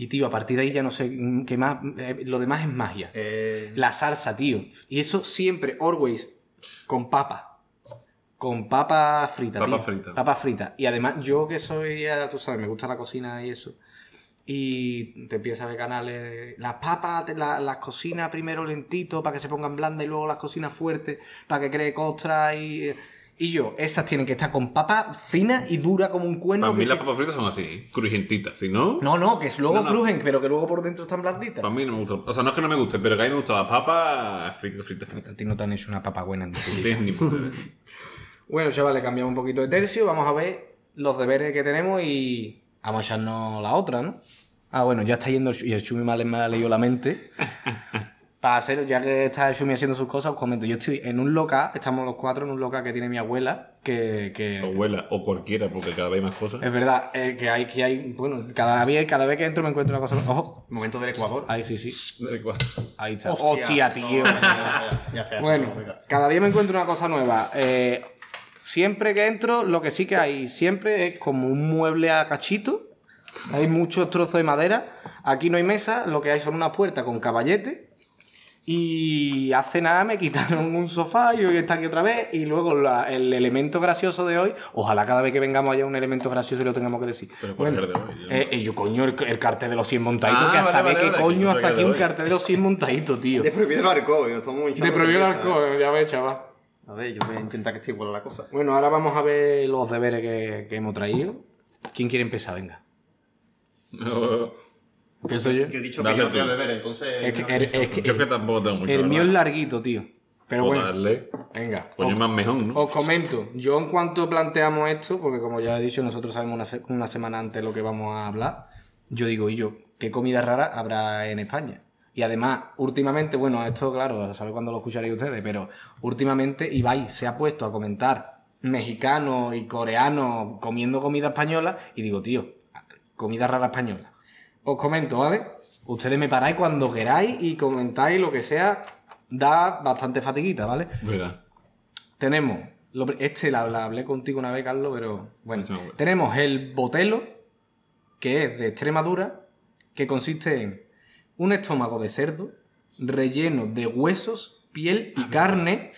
Speaker 1: Y tío, a partir de ahí ya no sé qué más. eh, lo demás es magia.
Speaker 3: Eh,
Speaker 1: La salsa, tío. Y eso siempre, always, con papa. Con papa frita,
Speaker 2: Papa
Speaker 1: tío.
Speaker 2: frita.
Speaker 1: Papa frita. Y además, yo que soy, tú sabes, me gusta la cocina y eso. Y te empiezas a ver canales. de- Las papas, la- las cocinas primero lentito para que se pongan blandas y luego las cocinas fuertes para que cree costra y. Y yo, esas tienen que estar con papa fina y dura como un cuerno.
Speaker 2: Para mí
Speaker 1: que-
Speaker 2: las papas fritas son así, crujentitas. Si no,
Speaker 1: No, no, que luego
Speaker 2: No, no.
Speaker 1: crujen, pero que luego por dentro están blanditas.
Speaker 2: para mí no me gusta. O sea, no es que no me guste, pero que a mí me gustan las papas fritas, fritas, fritas.
Speaker 1: A ti no te han hecho una papa buena en tu. [laughs] [laughs] Bueno, chavales, cambiamos un poquito de tercio. Vamos a ver los deberes que tenemos y vamos a echarnos la otra, ¿no? Ah, bueno, ya está yendo y el Chumi ha, me ha leído la mente. [laughs] Para hacer, ya que está el Chumi haciendo sus cosas, os comento. Yo estoy en un local, estamos los cuatro en un local que tiene mi abuela, que...
Speaker 2: Tu abuela o cualquiera, porque cada vez hay más cosas.
Speaker 1: es verdad, eh, que hay, que hay... Bueno, cada vez, cada vez que entro me encuentro una cosa... Ojo,
Speaker 3: momento del Ecuador.
Speaker 1: ahí sí, sí.
Speaker 2: Da igual.
Speaker 1: Ahí está. Hostia, tío.
Speaker 3: Ya, ya, ya, ya está, ya
Speaker 1: Bueno, cada día me encuentro una cosa nueva. Eh, siempre que entro, lo que sí que hay siempre es como un mueble a cachito. Hay muchos trozos de madera. Aquí no hay mesa, lo que hay son unas puertas con caballete. Y hace nada me quitaron un sofá y hoy está aquí otra vez. Y luego la- el elemento gracioso de hoy, ojalá cada vez que vengamos haya un elemento gracioso y lo tengamos que decir.
Speaker 2: Pero ¿cuál
Speaker 1: Bueno,
Speaker 2: es el de hoy? Yo-
Speaker 1: eh, eh, yo, coño, el, el cartel de los 100 montaditos,
Speaker 2: Ah,
Speaker 1: que a
Speaker 2: vale,
Speaker 1: saber
Speaker 2: vale,
Speaker 1: qué
Speaker 2: vale,
Speaker 1: coño hace aquí un cartel de los 100 montaditos, tío.
Speaker 3: De prohibido el alcohol. yo tomo un
Speaker 1: De prohibido el alcohol, ya ves, chaval.
Speaker 3: A ver, yo voy a intentar que esté igual la cosa.
Speaker 1: Bueno, ahora vamos a ver los deberes que, que hemos traído. ¿Quién quiere empezar? Venga. [laughs] Empiezo yo.
Speaker 3: Yo he dicho
Speaker 2: Dale
Speaker 3: que yo
Speaker 2: tú.
Speaker 3: voy a beber, entonces.
Speaker 1: Es que,
Speaker 3: no,
Speaker 1: el, es que
Speaker 2: Yo que tampoco tengo mucho.
Speaker 1: el mío es larguito, tío. Pero
Speaker 2: Pues
Speaker 1: bueno,
Speaker 2: darle.
Speaker 1: venga. Os,
Speaker 2: más mejor, ¿no?
Speaker 1: os comento. Yo en cuanto planteamos esto, porque como ya he dicho, nosotros sabemos una, se- una semana antes lo que vamos a hablar. Yo digo, y yo, ¿qué comida rara habrá en España? Y además, últimamente, bueno, esto claro, a saber cuándo lo escucharéis ustedes, pero últimamente Ibai se ha puesto a comentar mexicanos y coreanos comiendo comida española y digo, tío, comida rara española. Os comento, ¿vale? Ustedes me paráis cuando queráis y comentáis lo que sea, da bastante fatiguita, ¿vale?
Speaker 2: Verdad.
Speaker 1: Tenemos, lo este la, la hablé contigo una vez, Carlos, pero bueno. Tenemos el botelo, que es de Extremadura, que consiste en un estómago de cerdo relleno de huesos, piel y carne,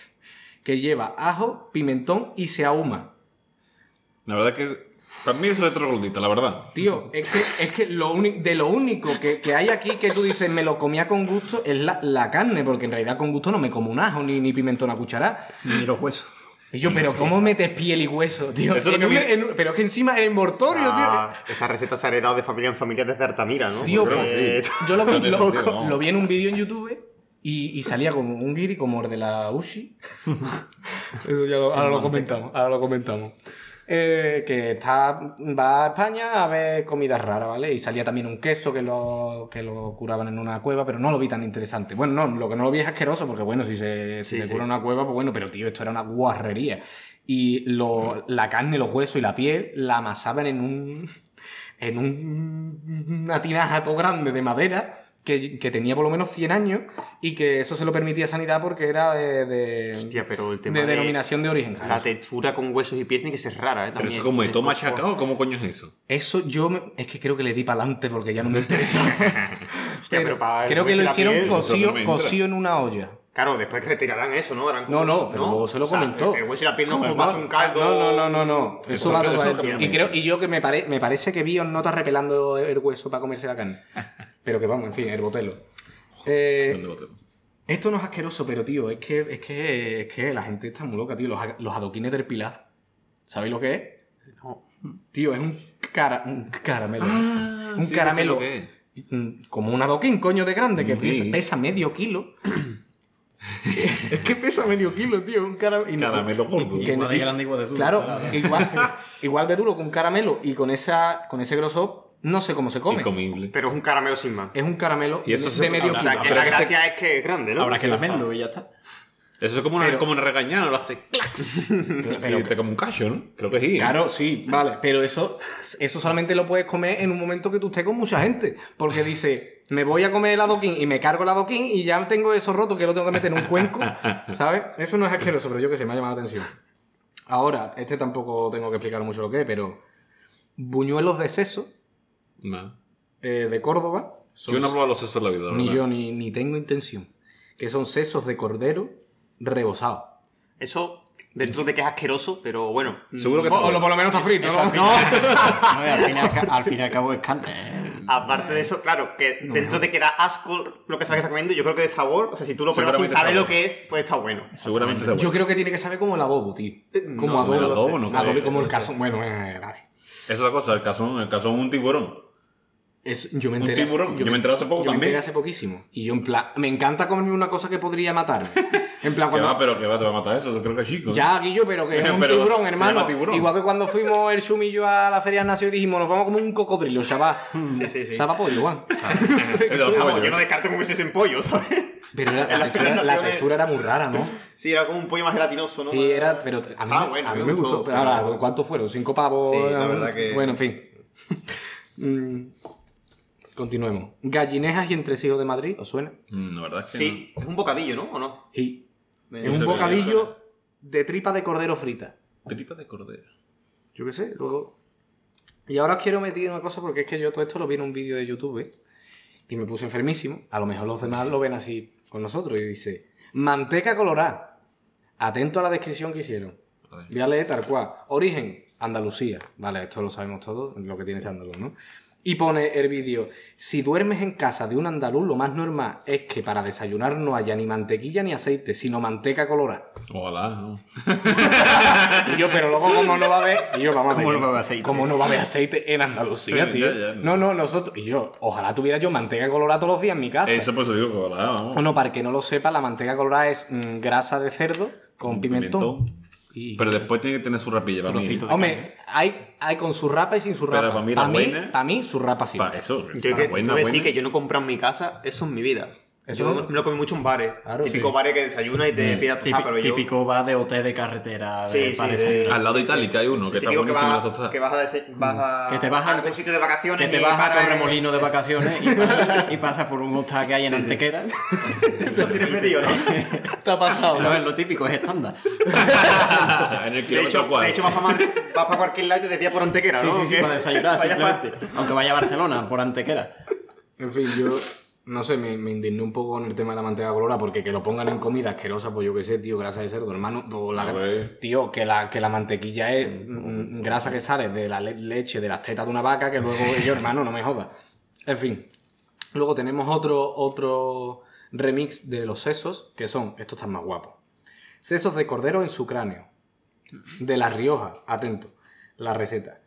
Speaker 1: que lleva ajo, pimentón y se ahuma.
Speaker 2: La verdad que. Para mí eso es troglodita, la verdad.
Speaker 1: Tío, es que, es que lo de lo único que, que hay aquí que tú dices me lo comía con gusto es la, la carne, porque en realidad con gusto no me como un ajo ni, ni pimentón a cucharada.
Speaker 4: Ni los huesos.
Speaker 1: Y yo, pero ¿cómo metes piel y hueso, tío?
Speaker 2: Eso es lo
Speaker 1: En
Speaker 2: que
Speaker 1: un- en pero es que encima es mortorio,
Speaker 3: Ah, esa receta se ha heredado de familia en familia desde Altamira, ¿no?
Speaker 1: tío. Tío, pues, [laughs] yo lo vi, lo, lo en un vídeo en YouTube y, y salía como un guiri como el de la Ushi. [laughs] Eso ya lo, ahora lo comentamos, ahora lo comentamos. Eh, que está, va a España a ver comida rara, ¿vale? Y salía también un queso que lo, que lo curaban en una cueva, pero no lo vi tan interesante. Bueno, no, lo que no lo vi es asqueroso, porque bueno, si se, si
Speaker 3: Sí,
Speaker 1: se
Speaker 3: sí.
Speaker 1: cura en una cueva, pues bueno, pero tío, esto era una guarrería. Y lo, la carne, los huesos y la piel la amasaban en un. en un- una tinaja todo grande de madera que, que tenía por lo menos 100 años y que eso se lo permitía Sanidad porque era de, de,
Speaker 3: Hostia, pero el tema
Speaker 1: de
Speaker 3: de
Speaker 1: denominación de origen.
Speaker 3: La textura con huesos y piel tiene que ser rara, ¿eh?
Speaker 2: Pero
Speaker 3: También.
Speaker 2: eso como de
Speaker 3: Es
Speaker 2: toma machacado, ¿cómo coño es eso?
Speaker 1: Eso yo me- es que creo que le di para adelante porque ya no me interesa. [laughs]
Speaker 3: Hostia, pero para el
Speaker 1: creo que lo hicieron cocido, cocido en una olla.
Speaker 3: Claro, después retirarán eso, ¿no? Harán como-
Speaker 1: No, no, pero luego se lo
Speaker 3: O sea,
Speaker 1: comentó.
Speaker 3: El hueso y la piel no
Speaker 1: No,
Speaker 3: como un caldo.
Speaker 1: no, no, no, no. Eso
Speaker 2: Eso-
Speaker 1: va todo
Speaker 2: eso.
Speaker 1: Y, creo, y yo que me, pare- me parece que vi nota repelando el hueso para comerse la carne. [laughs] Pero que vamos, en fin, el botelo. Eh,
Speaker 2: ¿Dónde lo tengo?
Speaker 1: Esto no es asqueroso, pero tío, es que, es que, es que la gente está muy loca, tío. Los, los adoquines del pilar. ¿Sabéis lo que es?
Speaker 3: No.
Speaker 1: Tío, es un, cara, un caramelo.
Speaker 2: Ah,
Speaker 1: un
Speaker 2: sí,
Speaker 1: caramelo.
Speaker 2: sí sé lo que es.
Speaker 1: mm, Como un adoquín, coño, de grande, que
Speaker 2: Sí.
Speaker 1: pesa, pesa medio kilo. [clears throat] es que pesa medio kilo, tío. Un caramelo.
Speaker 2: Caramelo gordo.
Speaker 1: que
Speaker 4: Igual de grande, igual de duro.
Speaker 1: Claro,
Speaker 4: claro.
Speaker 1: igual, igual de duro que un caramelo y con, esa, con ese grosor, no sé cómo se come.
Speaker 2: Incomible.
Speaker 3: Pero es un caramelo sin más.
Speaker 1: Es un caramelo
Speaker 2: Y eso
Speaker 1: de,
Speaker 2: se-
Speaker 1: medio
Speaker 2: ahora-
Speaker 3: O
Speaker 1: kilo.
Speaker 3: sea, que la
Speaker 2: se-
Speaker 3: gracia es que es grande, ¿no?
Speaker 4: Habrá que lamerlo y ya está.
Speaker 2: Eso es como una,
Speaker 1: Pero-
Speaker 2: como una regañada, lo hace clax. [laughs]
Speaker 1: Pero-
Speaker 2: y te come un cacho, ¿no? Creo que sí. ¿eh?
Speaker 1: Claro, sí, vale. Pero eso, eso solamente lo puedes comer en un momento que tú estés con mucha gente. Porque dice, me voy a comer el adoquín y me cargo el adoquín y ya tengo eso roto que lo tengo que meter en un cuenco, [laughs] ¿sabes? Eso no es asqueroso, pero yo que sé, me ha llamado la atención. Ahora, este tampoco tengo que explicar mucho lo que es, pero buñuelos de seso
Speaker 2: No.
Speaker 1: eh, de Córdoba. son-
Speaker 2: Yo no he probado los sesos en la vida, la
Speaker 1: Ni
Speaker 2: verdad.
Speaker 1: yo, ni, ni tengo intención. Que son sesos de cordero rebosados.
Speaker 3: Eso, dentro de que es asqueroso, pero bueno.
Speaker 2: Seguro que
Speaker 1: O,
Speaker 2: está
Speaker 1: o lo- por lo menos está frito, ¿no? [laughs]
Speaker 4: al No, fin y al, ca- al fin y al cabo es carne. ¿Eh?
Speaker 3: Aparte de eso, claro, que dentro de que da asco lo que sabes que está comiendo, yo creo que de sabor, o sea, si tú lo pruebas saber
Speaker 2: sabor.
Speaker 3: lo que es, pues está bueno.
Speaker 2: Seguramente está
Speaker 1: Yo
Speaker 2: bueno.
Speaker 1: creo que tiene que saber como el adobo, tío. Como
Speaker 3: no,
Speaker 1: adobo.
Speaker 2: adobo no creo.
Speaker 1: Adobo como el cazón. Bueno, eh, vale.
Speaker 2: Esa es la cosa, el cazón, el cazón es un tiburón.
Speaker 1: Es- yo me
Speaker 2: Un
Speaker 1: enteré.
Speaker 2: tiburón. Yo me enteré hace poco
Speaker 1: yo me
Speaker 2: también.
Speaker 1: enteré hace poquísimo. Y yo en plan, me encanta comerme una cosa que podría matarme. [laughs] En plan,
Speaker 2: Que
Speaker 1: cuando.
Speaker 2: va, pero que va, te va a matar eso, yo creo que es chico.
Speaker 1: Ya, Guillo, pero que es [laughs] un
Speaker 2: Pero
Speaker 1: tiburón, hermano.
Speaker 2: tiburón.
Speaker 1: Igual que cuando fuimos el yo a la Feria Nacio y dijimos, nos vamos como un cocodrilo, chaval. [laughs]
Speaker 3: Sí, sí, sí.
Speaker 1: A pollo, Juan.
Speaker 3: Yo no descarto hubiese en pollo, ¿sabes?
Speaker 1: Pero era- la, textura, la era muy rara, ¿no?
Speaker 3: Sí, era como un pollo más gelatinoso, ¿no?
Speaker 1: Y era, pero a mí,
Speaker 3: Ah,
Speaker 1: me-
Speaker 3: bueno,
Speaker 1: a mí
Speaker 3: me
Speaker 1: me
Speaker 3: gustó,
Speaker 1: gustó. Pero
Speaker 3: pero-
Speaker 1: ahora, ¿cuántos fueron? ¿Cinco pavos?
Speaker 3: Sí, la verdad que-
Speaker 1: Bueno, en fin. Continuemos. Gallinejas y entresijos de Madrid, ¿os suena?
Speaker 2: Mm, La verdad es que
Speaker 3: Sí, es un bocadillo, ¿no? ¿O no?
Speaker 1: Sí. Es un bocadillo de tripa de cordero frita.
Speaker 2: Tripa de cordero.
Speaker 1: Yo qué sé, luego. Y ahora os quiero meter una cosa porque es que yo todo esto lo vi en un vídeo de YouTube ¿eh? y me puse enfermísimo. A lo mejor los demás lo ven así con nosotros y dice: Manteca colorada. Atento a la descripción que hicieron. Voy a leer tal cual. Origen, Andalucía. Vale, esto lo sabemos todos, lo que tiene ese andaluz, ¿no? Y pone el vídeo, si duermes en casa de un andaluz, lo más normal es que para desayunar no haya ni mantequilla ni aceite, sino manteca colorada.
Speaker 2: Ojalá, ¿no?
Speaker 1: Y [laughs] yo, pero luego, ¿cómo no va a haber? Y yo, vamos a ver.
Speaker 4: ¿Cómo no va a haber aceite?
Speaker 1: ¿Cómo no va a haber aceite en Andalucía, tío?
Speaker 2: ya.
Speaker 1: No, no, nosotros. Y yo, ojalá tuviera yo manteca colorada todos los días en mi casa.
Speaker 2: Eso por eso digo ojalá, vamos.
Speaker 1: Bueno, para el que no lo sepa, la manteca colorada es mm, grasa de cerdo con
Speaker 2: Un
Speaker 1: pimentón.
Speaker 2: Pero después tiene que tener su rapilla para mí.
Speaker 1: Hombre, hay, hay con su rapa y sin su
Speaker 2: Pero
Speaker 1: rapa.
Speaker 2: para mí la
Speaker 1: mí,
Speaker 2: buena-
Speaker 1: pa' mí, su rapa sí.
Speaker 2: Para eso.
Speaker 3: Yo
Speaker 2: para
Speaker 3: que,
Speaker 2: buena,
Speaker 3: te voy a decir
Speaker 2: buena.
Speaker 3: que yo no he comprado en mi casa, eso en mi vida.
Speaker 1: Eso
Speaker 3: yo
Speaker 1: no-
Speaker 3: me lo comí mucho en bares.
Speaker 1: Claro,
Speaker 3: típico
Speaker 1: sí.
Speaker 3: bares que desayuna y te pida tostada,
Speaker 4: Típico,
Speaker 3: pero yo...
Speaker 4: típico va de hotel de carretera.
Speaker 3: Sí,
Speaker 4: de,
Speaker 3: sí.
Speaker 2: Al lado de Itálica hay uno que está
Speaker 3: típico que
Speaker 2: buenísimo la
Speaker 3: vas,
Speaker 2: tostada.
Speaker 3: que vas a, dese- vas a,
Speaker 4: Que te vas
Speaker 3: a algún sitio de vacaciones
Speaker 4: Que te vas a Torremolino de [laughs] vacaciones y, pa- y pasas por un hostal que hay en Antequera. [laughs]
Speaker 3: Lo tienes medio, ¿no?
Speaker 1: te ha pasado,
Speaker 4: No, es lo típico, es estándar. [laughs]
Speaker 2: en el
Speaker 3: De hecho, de hecho vas para Madrid, vas para cualquier lado y te decía por Antequera,
Speaker 4: Sí,
Speaker 3: ¿no?
Speaker 4: sí, sí,
Speaker 3: Que-
Speaker 4: para desayunar, simplemente. Aunque vaya a Barcelona, por Antequera.
Speaker 1: En fin, yo no sé, me, me indigné un poco con el tema de la manteca colorada porque que lo pongan en comida asquerosa, pues yo qué sé, tío, grasa de cerdo, hermano. la- tío, que la, que la mantequilla es mm, grasa que sale de la le- leche, de las tetas de una vaca, que luego yo, hermano, no me jodas. En fin. Luego tenemos otro, otro remix de los sesos, que son, estos están más guapos. Sesos de cordero en su cráneo. De La Rioja, atento, la receta.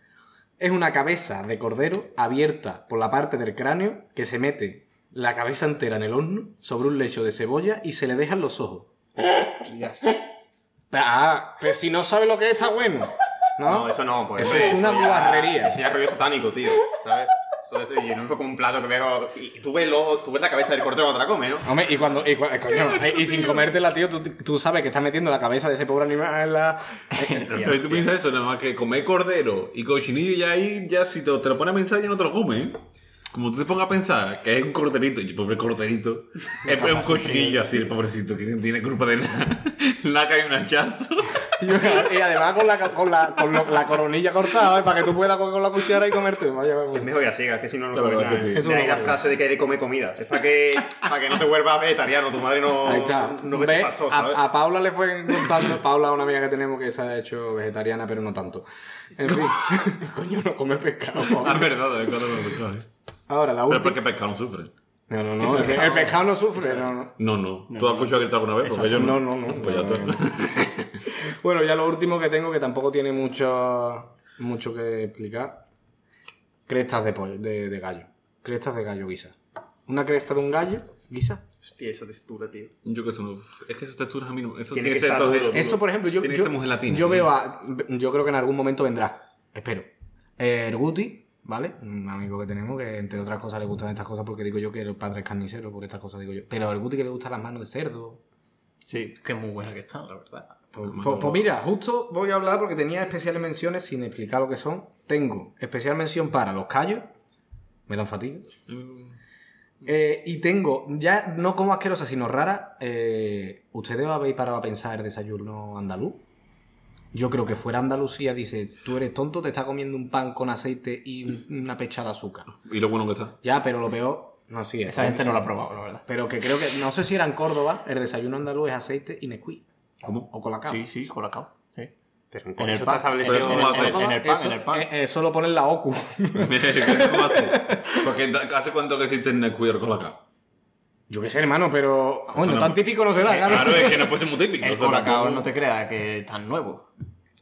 Speaker 1: Es una cabeza de cordero abierta por la parte del cráneo que se mete la cabeza entera en el horno sobre un lecho de cebolla y se le dejan los ojos. [laughs] Ah, pero si no sabe lo que es, está bueno. ¿No?
Speaker 3: No, eso no, pues.
Speaker 1: Eso es una
Speaker 3: ya-
Speaker 1: guarrería.
Speaker 3: Eso ya es rollo satánico, tío, ¿sabes? Eso es, y no es como un plato que veo. Y tú ves, lo, tú ves la cabeza del cordero cuando la comes, ¿no?
Speaker 1: Hombre, y cuando. Y, cua- coño, y sin comértela, tío, tú, tú sabes que estás metiendo la cabeza de ese pobre animal en la. [laughs]
Speaker 2: Pero si tú piensas eso, nada más que comer cordero y cochinillo ya ahí, ya si te, te lo pones a pensar ya no te lo comes, ¿eh? Como tú te pongas a pensar que [laughs] es un corderito, y pobre corderito, es un cochinillo así, el pobrecito, que no tiene culpa de nada. [laughs] La cae un hachazo. [laughs]
Speaker 1: Y, además con la, con la, con lo- la coronilla cortada, ¿eh? para que tú puedas coger con la cuchara y comerte. Vaya.
Speaker 3: Es mejor que sigas, que si no, no comes nada.
Speaker 2: que sí.
Speaker 1: Eso
Speaker 3: De ahí
Speaker 1: no
Speaker 3: la frase de que hay de comer comida. Es para que, para que no te vuelvas vegetariano, tu madre no.
Speaker 1: Ahí está.
Speaker 3: No
Speaker 1: ¿Ves?
Speaker 3: ves pasto, ¿sabes?
Speaker 1: a, a Paula le fue contando. Paula, una amiga que tenemos que se ha hecho vegetariana, pero no tanto. En fin. Coño, no come pescado.
Speaker 2: Ah,
Speaker 1: Paula.
Speaker 2: es verdad, es verdad, es verdad.
Speaker 1: Ahora, la
Speaker 2: Pero
Speaker 1: última.
Speaker 2: porque pescado no sufre.
Speaker 1: No, no, no. El, el pescado no sufre. No, no.
Speaker 2: No, no. ¿Tú has escuchado gritar alguna vez? Porque yo
Speaker 1: No, no, no.
Speaker 2: Pues ya
Speaker 1: No,
Speaker 2: está.
Speaker 1: no, [laughs] no. Bueno, ya lo último que tengo, que tampoco tiene mucho, mucho que explicar. Crestas de, pollo, de, de gallo. Crestas de gallo guisa. Una cresta de un gallo guisa.
Speaker 3: Hostia, esa textura, tío.
Speaker 2: Yo que eso no. Es que esas texturas a mí no. Eso
Speaker 3: Tiene
Speaker 2: tiene,
Speaker 3: que
Speaker 2: que ser todo
Speaker 3: duro.
Speaker 1: Eso, por ejemplo, yo,
Speaker 2: Tiene que
Speaker 1: yo,
Speaker 2: ser gelatina.
Speaker 1: yo veo a... Yo creo que en algún momento vendrá. Espero. Eh, El Guti, ¿vale? Un amigo que tenemos que, entre otras cosas, le gustan estas cosas porque digo yo que el padre es carnicero, por estas cosas digo yo. Pero el Guti que le gustan las manos de cerdo.
Speaker 4: Sí, que muy buena que están, la verdad.
Speaker 1: Pues, pues- pues mira, justo voy a hablar porque tenía especiales menciones sin explicar lo que son. Tengo especial mención para los callos. Me dan fatiga.
Speaker 2: Mm,
Speaker 1: Eh, y tengo, ya no como asquerosa, sino rara. eh, ¿Ustedes habéis parado a pensar el desayuno andaluz? Yo creo que fuera Andalucía, dice, tú eres tonto, te estás comiendo un pan con aceite y un- una pechada de azúcar.
Speaker 2: Y lo bueno que está.
Speaker 1: Ya, pero lo peor, no, sí, es-
Speaker 4: Esa gente no lo ha probado, la verdad.
Speaker 1: Pero que creo que, no sé si era en Córdoba, el desayuno andaluz es aceite y Nesquik.
Speaker 2: ¿Cómo?
Speaker 1: O colacao.
Speaker 4: Sí, sí, colacao. Sí.
Speaker 3: Pero en
Speaker 4: En el
Speaker 3: eso
Speaker 4: pan.
Speaker 3: está establecido. En
Speaker 2: hacer-
Speaker 3: Córdoba.
Speaker 4: en el pan,
Speaker 1: Eso,
Speaker 4: en el pan.
Speaker 1: eh, eso lo pone en la OCU. [laughs]
Speaker 2: ¿Cómo hace? Porque ¿hace cuánto que existe el Nesquik con la capa?
Speaker 1: Yo qué sé, hermano, pero. Bueno,
Speaker 2: no-
Speaker 1: tan típico no será, claro.
Speaker 2: Claro, es que no puede ser muy típico.
Speaker 4: El colacao no te creas que es tan nuevo.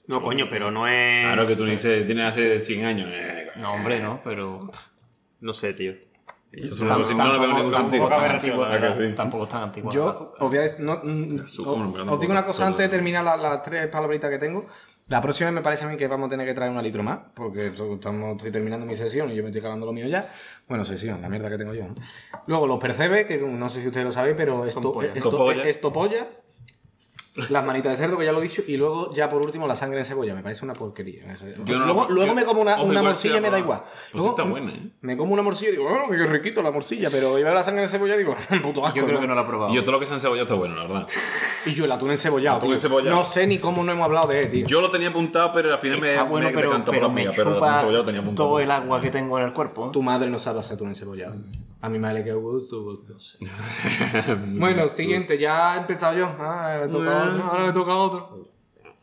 Speaker 3: No, coño, pero no es.
Speaker 2: Claro que tú dices, tienes hace 100 años. Eh,
Speaker 4: No, hombre, no, pero.
Speaker 3: No sé, tío.
Speaker 2: No, no veo
Speaker 3: tampoco
Speaker 4: tan
Speaker 3: ración,
Speaker 4: antiguo,
Speaker 2: sí.
Speaker 4: Tampoco es tan antiguo.
Speaker 1: Yo, os voy a decir- no, mm, os- digo una cosa antes de terminar la- las tres palabritas que tengo. La próxima me parece a mí que vamos a tener que traer una litro más, porque estamos, estoy terminando mi sesión y yo me estoy acabando lo mío ya. Bueno, sesión, la mierda que tengo yo. ¿no? Luego los percebes, que no sé si ustedes lo sabéis, pero esto, esto, esto polla. Las manitas de cerdo, que ya lo he dicho, y luego ya por último la sangre en cebolla, me parece una porquería.
Speaker 2: Yo no-
Speaker 1: luego luego
Speaker 2: yo-
Speaker 1: me como una, una morcilla y me da
Speaker 2: pero-
Speaker 1: igual.
Speaker 2: pues
Speaker 1: Luego,
Speaker 2: está buena, ¿eh?
Speaker 1: Me como una morcilla y digo, bueno, qué riquito la morcilla, pero yo veo la sangre en cebolla y digo, [laughs] puto asco.
Speaker 4: Yo creo
Speaker 1: ¿no?
Speaker 4: que no lo he probado.
Speaker 2: Y yo todo lo que se han cebollado está bueno, la verdad.
Speaker 1: Y yo el atún encebollado.
Speaker 2: Atún encebollado.
Speaker 1: No sé ni cómo no hemos hablado de él, tío.
Speaker 2: Yo lo tenía apuntado, pero al final me,
Speaker 4: Está bueno,
Speaker 2: me
Speaker 4: pero, pero
Speaker 2: la
Speaker 4: me
Speaker 2: mía. Pero el
Speaker 4: chupa
Speaker 2: cebollado lo tenía apuntado.
Speaker 4: todo el agua que tengo en el cuerpo.
Speaker 1: Tu madre no sabe hacer atún encebollado. A mi madre le quedó gusto, gusto. [laughs] bueno, siguiente, ya he empezado yo. Ah, le toca a otro. Ahora le toca a otro.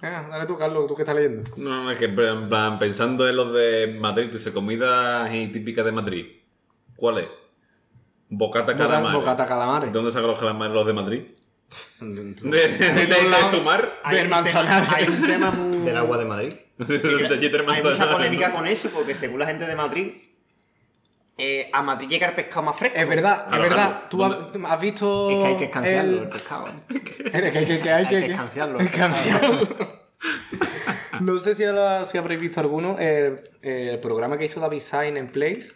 Speaker 1: Venga, dale tú, Carlos, tú que estás leyendo.
Speaker 2: No, no, es que en plan, pensando en los de Madrid, dice comida típica de Madrid. ¿Cuál es? Bocata calamares.
Speaker 1: Bocata calamares.
Speaker 2: ¿De dónde sacan los calamares los de Madrid? [laughs] ¿De, de, de, de sumar?
Speaker 3: Hay
Speaker 1: Del
Speaker 3: un tema-
Speaker 1: Manzanares.
Speaker 3: Hay un tema muy.
Speaker 4: Del agua de Madrid. [laughs]
Speaker 3: Hay mucha polémica con eso, porque según la gente de Madrid, eh, a Madrid llega el pescado más fresco.
Speaker 1: Es verdad,
Speaker 2: Claro,
Speaker 1: es verdad.
Speaker 2: claro.
Speaker 1: ¿Tú has, has visto.
Speaker 4: Es que hay que escanciarlo, el
Speaker 1: el-
Speaker 4: pescado. [laughs]
Speaker 1: Es que, que- que- que hay
Speaker 4: Hay
Speaker 1: que,
Speaker 4: que escanciarlo.
Speaker 1: escanciarlo. [laughs] no sé si, ahora- si habréis visto alguno. El, el programa que hizo David Sain en Place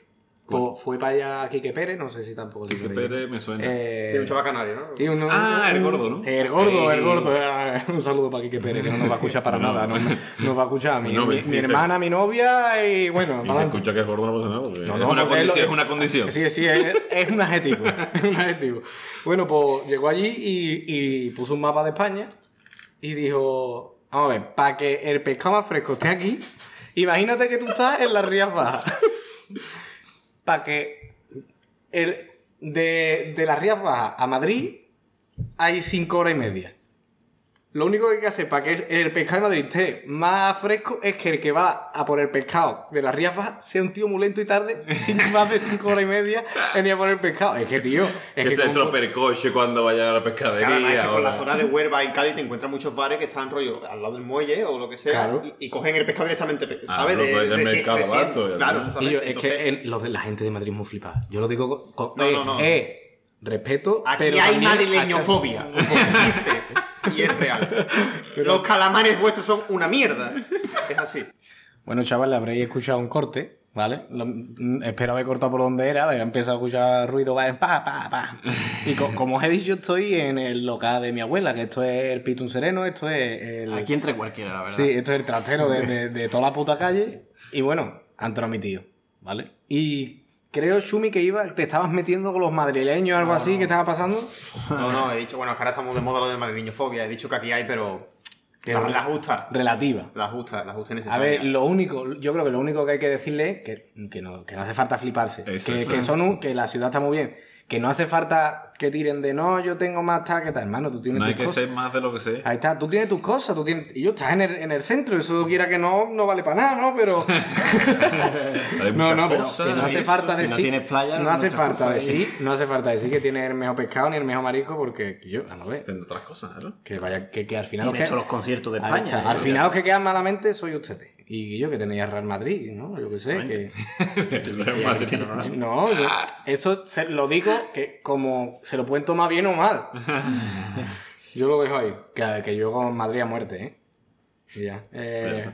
Speaker 1: pues, fue para allá Quique Pérez. No sé si tampoco.
Speaker 2: Quique. Pérez me suena.
Speaker 1: Eh,
Speaker 3: Sí, un chaval canario, ¿no?
Speaker 1: Sí, uno-
Speaker 2: Ah, el gordo, ¿no?
Speaker 1: El gordo, el gordo. Ah, Un saludo para Quique Pérez, que no nos va a escuchar para [laughs]
Speaker 2: No.
Speaker 1: nada. No, nos va a escuchar a mi,
Speaker 2: No,
Speaker 1: mi-
Speaker 2: sí,
Speaker 1: mi
Speaker 2: sí.
Speaker 1: hermana, mi novia y bueno.
Speaker 2: Y se escucha que es gordo no pasa nada. porque
Speaker 1: No,
Speaker 2: es,
Speaker 1: no,
Speaker 2: una
Speaker 1: es lo-
Speaker 2: condición, es una condición.
Speaker 1: Sí, sí, es, es un adjetivo. Es un adjetivo. Bueno, pues llegó allí y, y puso un mapa de España y dijo: Vamos a ver, para que el pescado más fresco esté aquí, imagínate que tú estás en las Rías Bajas. Para que el, de, de las Rías a Madrid hay cinco horas y media. Lo único que hay que hacer para que el pescado de Madrid esté más fresco es que el que va a por el pescado de las Rías Bajas sea un tío muy lento y tarde, sin [laughs] más de cinco horas y media, venía a por el pescado. Es que, tío, es
Speaker 2: que
Speaker 1: que.
Speaker 2: se
Speaker 1: como-
Speaker 2: trope el coche cuando vaya a la pescadería.
Speaker 3: Claro, es que por la zona de Huelva y Cádiz te encuentras muchos bares que están rollo al lado del muelle o lo que sea
Speaker 1: Claro.
Speaker 3: y, y cogen el pescado directamente,
Speaker 2: Ah,
Speaker 3: ¿sabes?
Speaker 2: pues del
Speaker 3: reci-
Speaker 2: mercado
Speaker 3: recién- Claro.
Speaker 1: Y
Speaker 3: exactamente.
Speaker 1: yo, es
Speaker 3: Entonces,
Speaker 1: que el- de la gente de Madrid es muy flipada. Yo lo digo con. con-
Speaker 3: No,
Speaker 1: eh,
Speaker 3: no, no.
Speaker 1: eh, respeto.
Speaker 3: Aquí
Speaker 1: pero
Speaker 3: hay madrileñofobia. Existe. [laughs] Y es real. Los calamares vuestros son una mierda. Es así.
Speaker 1: Bueno, chavales, habréis escuchado un corte, ¿vale? Lo- mm, espero haber cortado por donde era, haber empezado a escuchar ruido, va en pa, pa, pa. Y co- como os he dicho, estoy en el local de mi abuela, que esto es el Pitun Sereno, esto es el...
Speaker 4: Aquí entre cualquiera, la verdad.
Speaker 1: Sí, esto es el trastero de, de- de toda la puta calle. Y bueno, han entrado mi tío, ¿vale? Y creo, Shumi, que iba, te estabas metiendo con los madrileños o algo así, ¿qué estaba pasando?
Speaker 3: No, no, he dicho, bueno, es que ahora estamos de moda lo de madrileñofobia. He dicho que aquí hay, pero. La, la justa.
Speaker 1: Relativa.
Speaker 3: La justa, la justa
Speaker 1: A
Speaker 3: necesaria.
Speaker 1: ver, lo único, yo creo que lo único que hay que decirle es que, que, no, que no hace falta fliparse.
Speaker 2: Eso,
Speaker 1: que,
Speaker 2: eso.
Speaker 1: que son un- que la ciudad está muy bien. Que no hace falta que tiren de no, yo tengo más tal que tal. Hermano, tú tienes
Speaker 2: No hay que
Speaker 1: cosas.
Speaker 2: ser más de lo que sé.
Speaker 1: Ahí está, tú tienes tus cosas, tú tienes. Y yo estás en el, en el centro, eso quiera que no, no vale para nada, ¿no? Pero. [laughs] No, no, pero que no hace
Speaker 2: eso,
Speaker 1: falta
Speaker 4: si no tienes playa,
Speaker 1: no
Speaker 4: no
Speaker 1: hace falta decir, no hace falta decir que tiene el mejor pescado ni el mejor marisco, porque yo, a ver.
Speaker 2: Tiene otras cosas, ¿no?
Speaker 1: Que vaya, que, que al final.
Speaker 4: Tiene
Speaker 1: los que-
Speaker 4: hecho los conciertos de España.
Speaker 1: está. Al final los que quedan malamente soy ustedes. Y yo que tenía Real Madrid, ¿no? Yo que sé. Que... [laughs] No, yo- eso se, lo digo que como se lo pueden tomar bien o mal. [laughs] Yo lo dejo ahí. Que, que yo con Madrid a muerte, ¿eh? Y ya. Eh,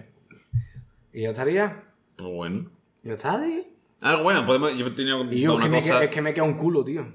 Speaker 1: ¿Y ya estaría?
Speaker 2: Pues bueno.
Speaker 1: ¿Ya está, tío?
Speaker 2: Ah, bueno, podemos. Yo tenía
Speaker 1: Y yo, es que, me
Speaker 2: cosa.
Speaker 1: queda, es que me queda un culo, tío.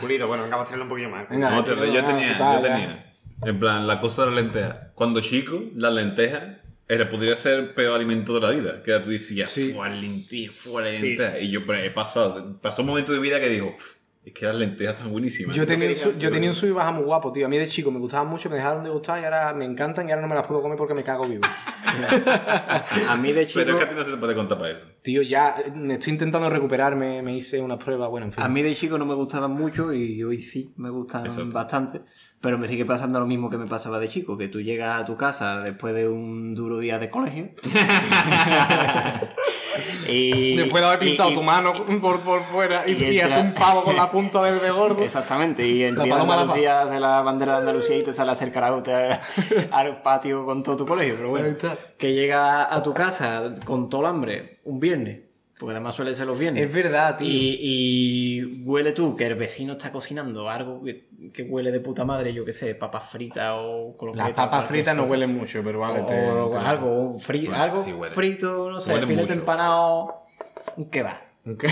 Speaker 3: Pulido, bueno, venga, vamos a traerlo un poquillo más.
Speaker 1: Venga,
Speaker 2: No,
Speaker 1: échale,
Speaker 2: yo tenía, yo tenía. En plan, la cosa de la lenteja. Cuando chico, la lenteja era, podría ser el peor alimento de la vida. Que tú decías,
Speaker 1: Sí.
Speaker 2: fue lenteja, fue
Speaker 3: Sí.
Speaker 2: Y yo pero he pasado, pasó un momento de vida que digo, "Uf, Es que las lentejas están buenísimas.
Speaker 1: Yo tenía, un yo tenía un sub y baja muy guapo, tío. A mí de chico me gustaban mucho, me dejaron de gustar y ahora me encantan y ahora no me las puedo comer porque me cago vivo. [laughs]
Speaker 4: A mí de chico...
Speaker 2: Pero es que a ti no se te puede contar para eso.
Speaker 1: Tío, ya eh, estoy intentando recuperarme, me hice una prueba, bueno, en fin.
Speaker 4: A mí de chico no me gustaban mucho y hoy sí me gustan
Speaker 2: Exacto.
Speaker 4: bastante. Pero me sigue pasando lo mismo que me pasaba de chico, que tú llegas a tu casa después de un duro día de colegio. [laughs] [laughs] y,
Speaker 1: Después de haber pintado
Speaker 4: y-
Speaker 1: tu mano por, por fuera y,
Speaker 4: y
Speaker 1: un pavo con la [laughs] punta verde gordo.
Speaker 4: Exactamente, y el
Speaker 1: La
Speaker 4: día de Andalucía hace la bandera de Andalucía y te sale a hacer karaoke al, [laughs] al patio con todo tu colegio. Pero bueno, que llega a tu casa con todo el hambre un viernes, porque además suele ser los viernes.
Speaker 1: Es verdad, tío.
Speaker 4: Y, y huele tú que el vecino está cocinando algo que, que huele de puta madre, yo qué sé, papas fritas o.
Speaker 1: Las papas fritas no huelen mucho, pero vale.
Speaker 4: O,
Speaker 1: te-
Speaker 4: o
Speaker 1: te-
Speaker 4: algo, un fri-
Speaker 2: Bueno,
Speaker 4: algo
Speaker 2: sí huele.
Speaker 4: frito, no sé,
Speaker 2: Huele
Speaker 4: filete
Speaker 2: mucho.
Speaker 4: empanado, un kebab.
Speaker 1: ¿Qué?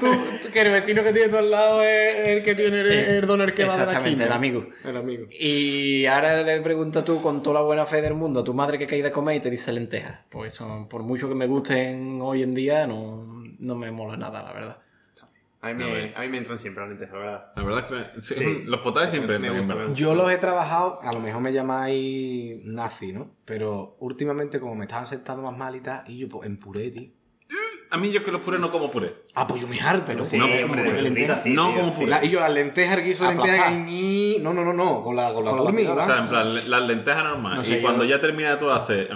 Speaker 1: tú, tú- que el vecino que tiene tú al lado es el que tiene el, el doner que va de la
Speaker 4: Exactamente, el amigo.
Speaker 1: El amigo.
Speaker 4: Y ahora le preguntas tú con toda la buena fe del mundo a tu madre que cae de comer y te dice lentejas. Pues eso, por mucho que me gusten hoy en día, no, no me mola nada, la verdad.
Speaker 3: A mí, me, a mí me entran siempre las lentejas, la verdad.
Speaker 2: La verdad es que sí,
Speaker 3: Sí. [laughs]
Speaker 2: los potajes siempre
Speaker 3: Me
Speaker 2: entran, en
Speaker 3: gusta,
Speaker 2: verdad.
Speaker 3: me
Speaker 1: Yo los he trabajado, a lo mejor me llamáis nazi, ¿no? Pero últimamente, como me estaban sentando más mal y tal, y yo pues, en puré, tío.
Speaker 2: A mí yo que los purés no como puré.
Speaker 1: Ah, pues yo me harto.
Speaker 4: Pero
Speaker 3: Sí,
Speaker 2: No, como
Speaker 3: de
Speaker 2: puré de
Speaker 3: verduritas, sí,
Speaker 2: no
Speaker 3: tío,
Speaker 2: como
Speaker 3: sí.
Speaker 2: puré.
Speaker 1: La- y yo las lentejas, el guiso de lentejas, y... No, no, no, no, con la, con la
Speaker 4: Con
Speaker 1: turmi.
Speaker 2: O sea, en plan, las lentejas normales.
Speaker 4: No sé,
Speaker 2: y cuando
Speaker 4: yo-
Speaker 2: ya termina todo hace...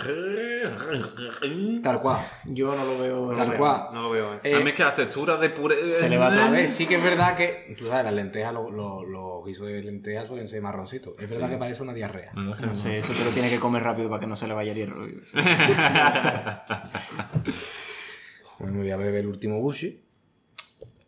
Speaker 1: Tal cual.
Speaker 4: Yo no lo veo.
Speaker 1: Tal
Speaker 3: No
Speaker 1: cual.
Speaker 3: veo, No lo veo, eh.
Speaker 1: Eh,
Speaker 2: a mí es que las texturas de puré...
Speaker 4: Se le va
Speaker 1: A
Speaker 4: todo.
Speaker 1: ver, sí que es verdad que, tú sabes, las lentejas, los, los, los guisos de lentejas suelen ser marroncitos. Es verdad que parece una diarrea.
Speaker 4: No sé, eso te lo tiene que comer rápido para que no se le vaya el hierro. [laughs] [laughs]
Speaker 1: Pues me voy a beber el último bushi.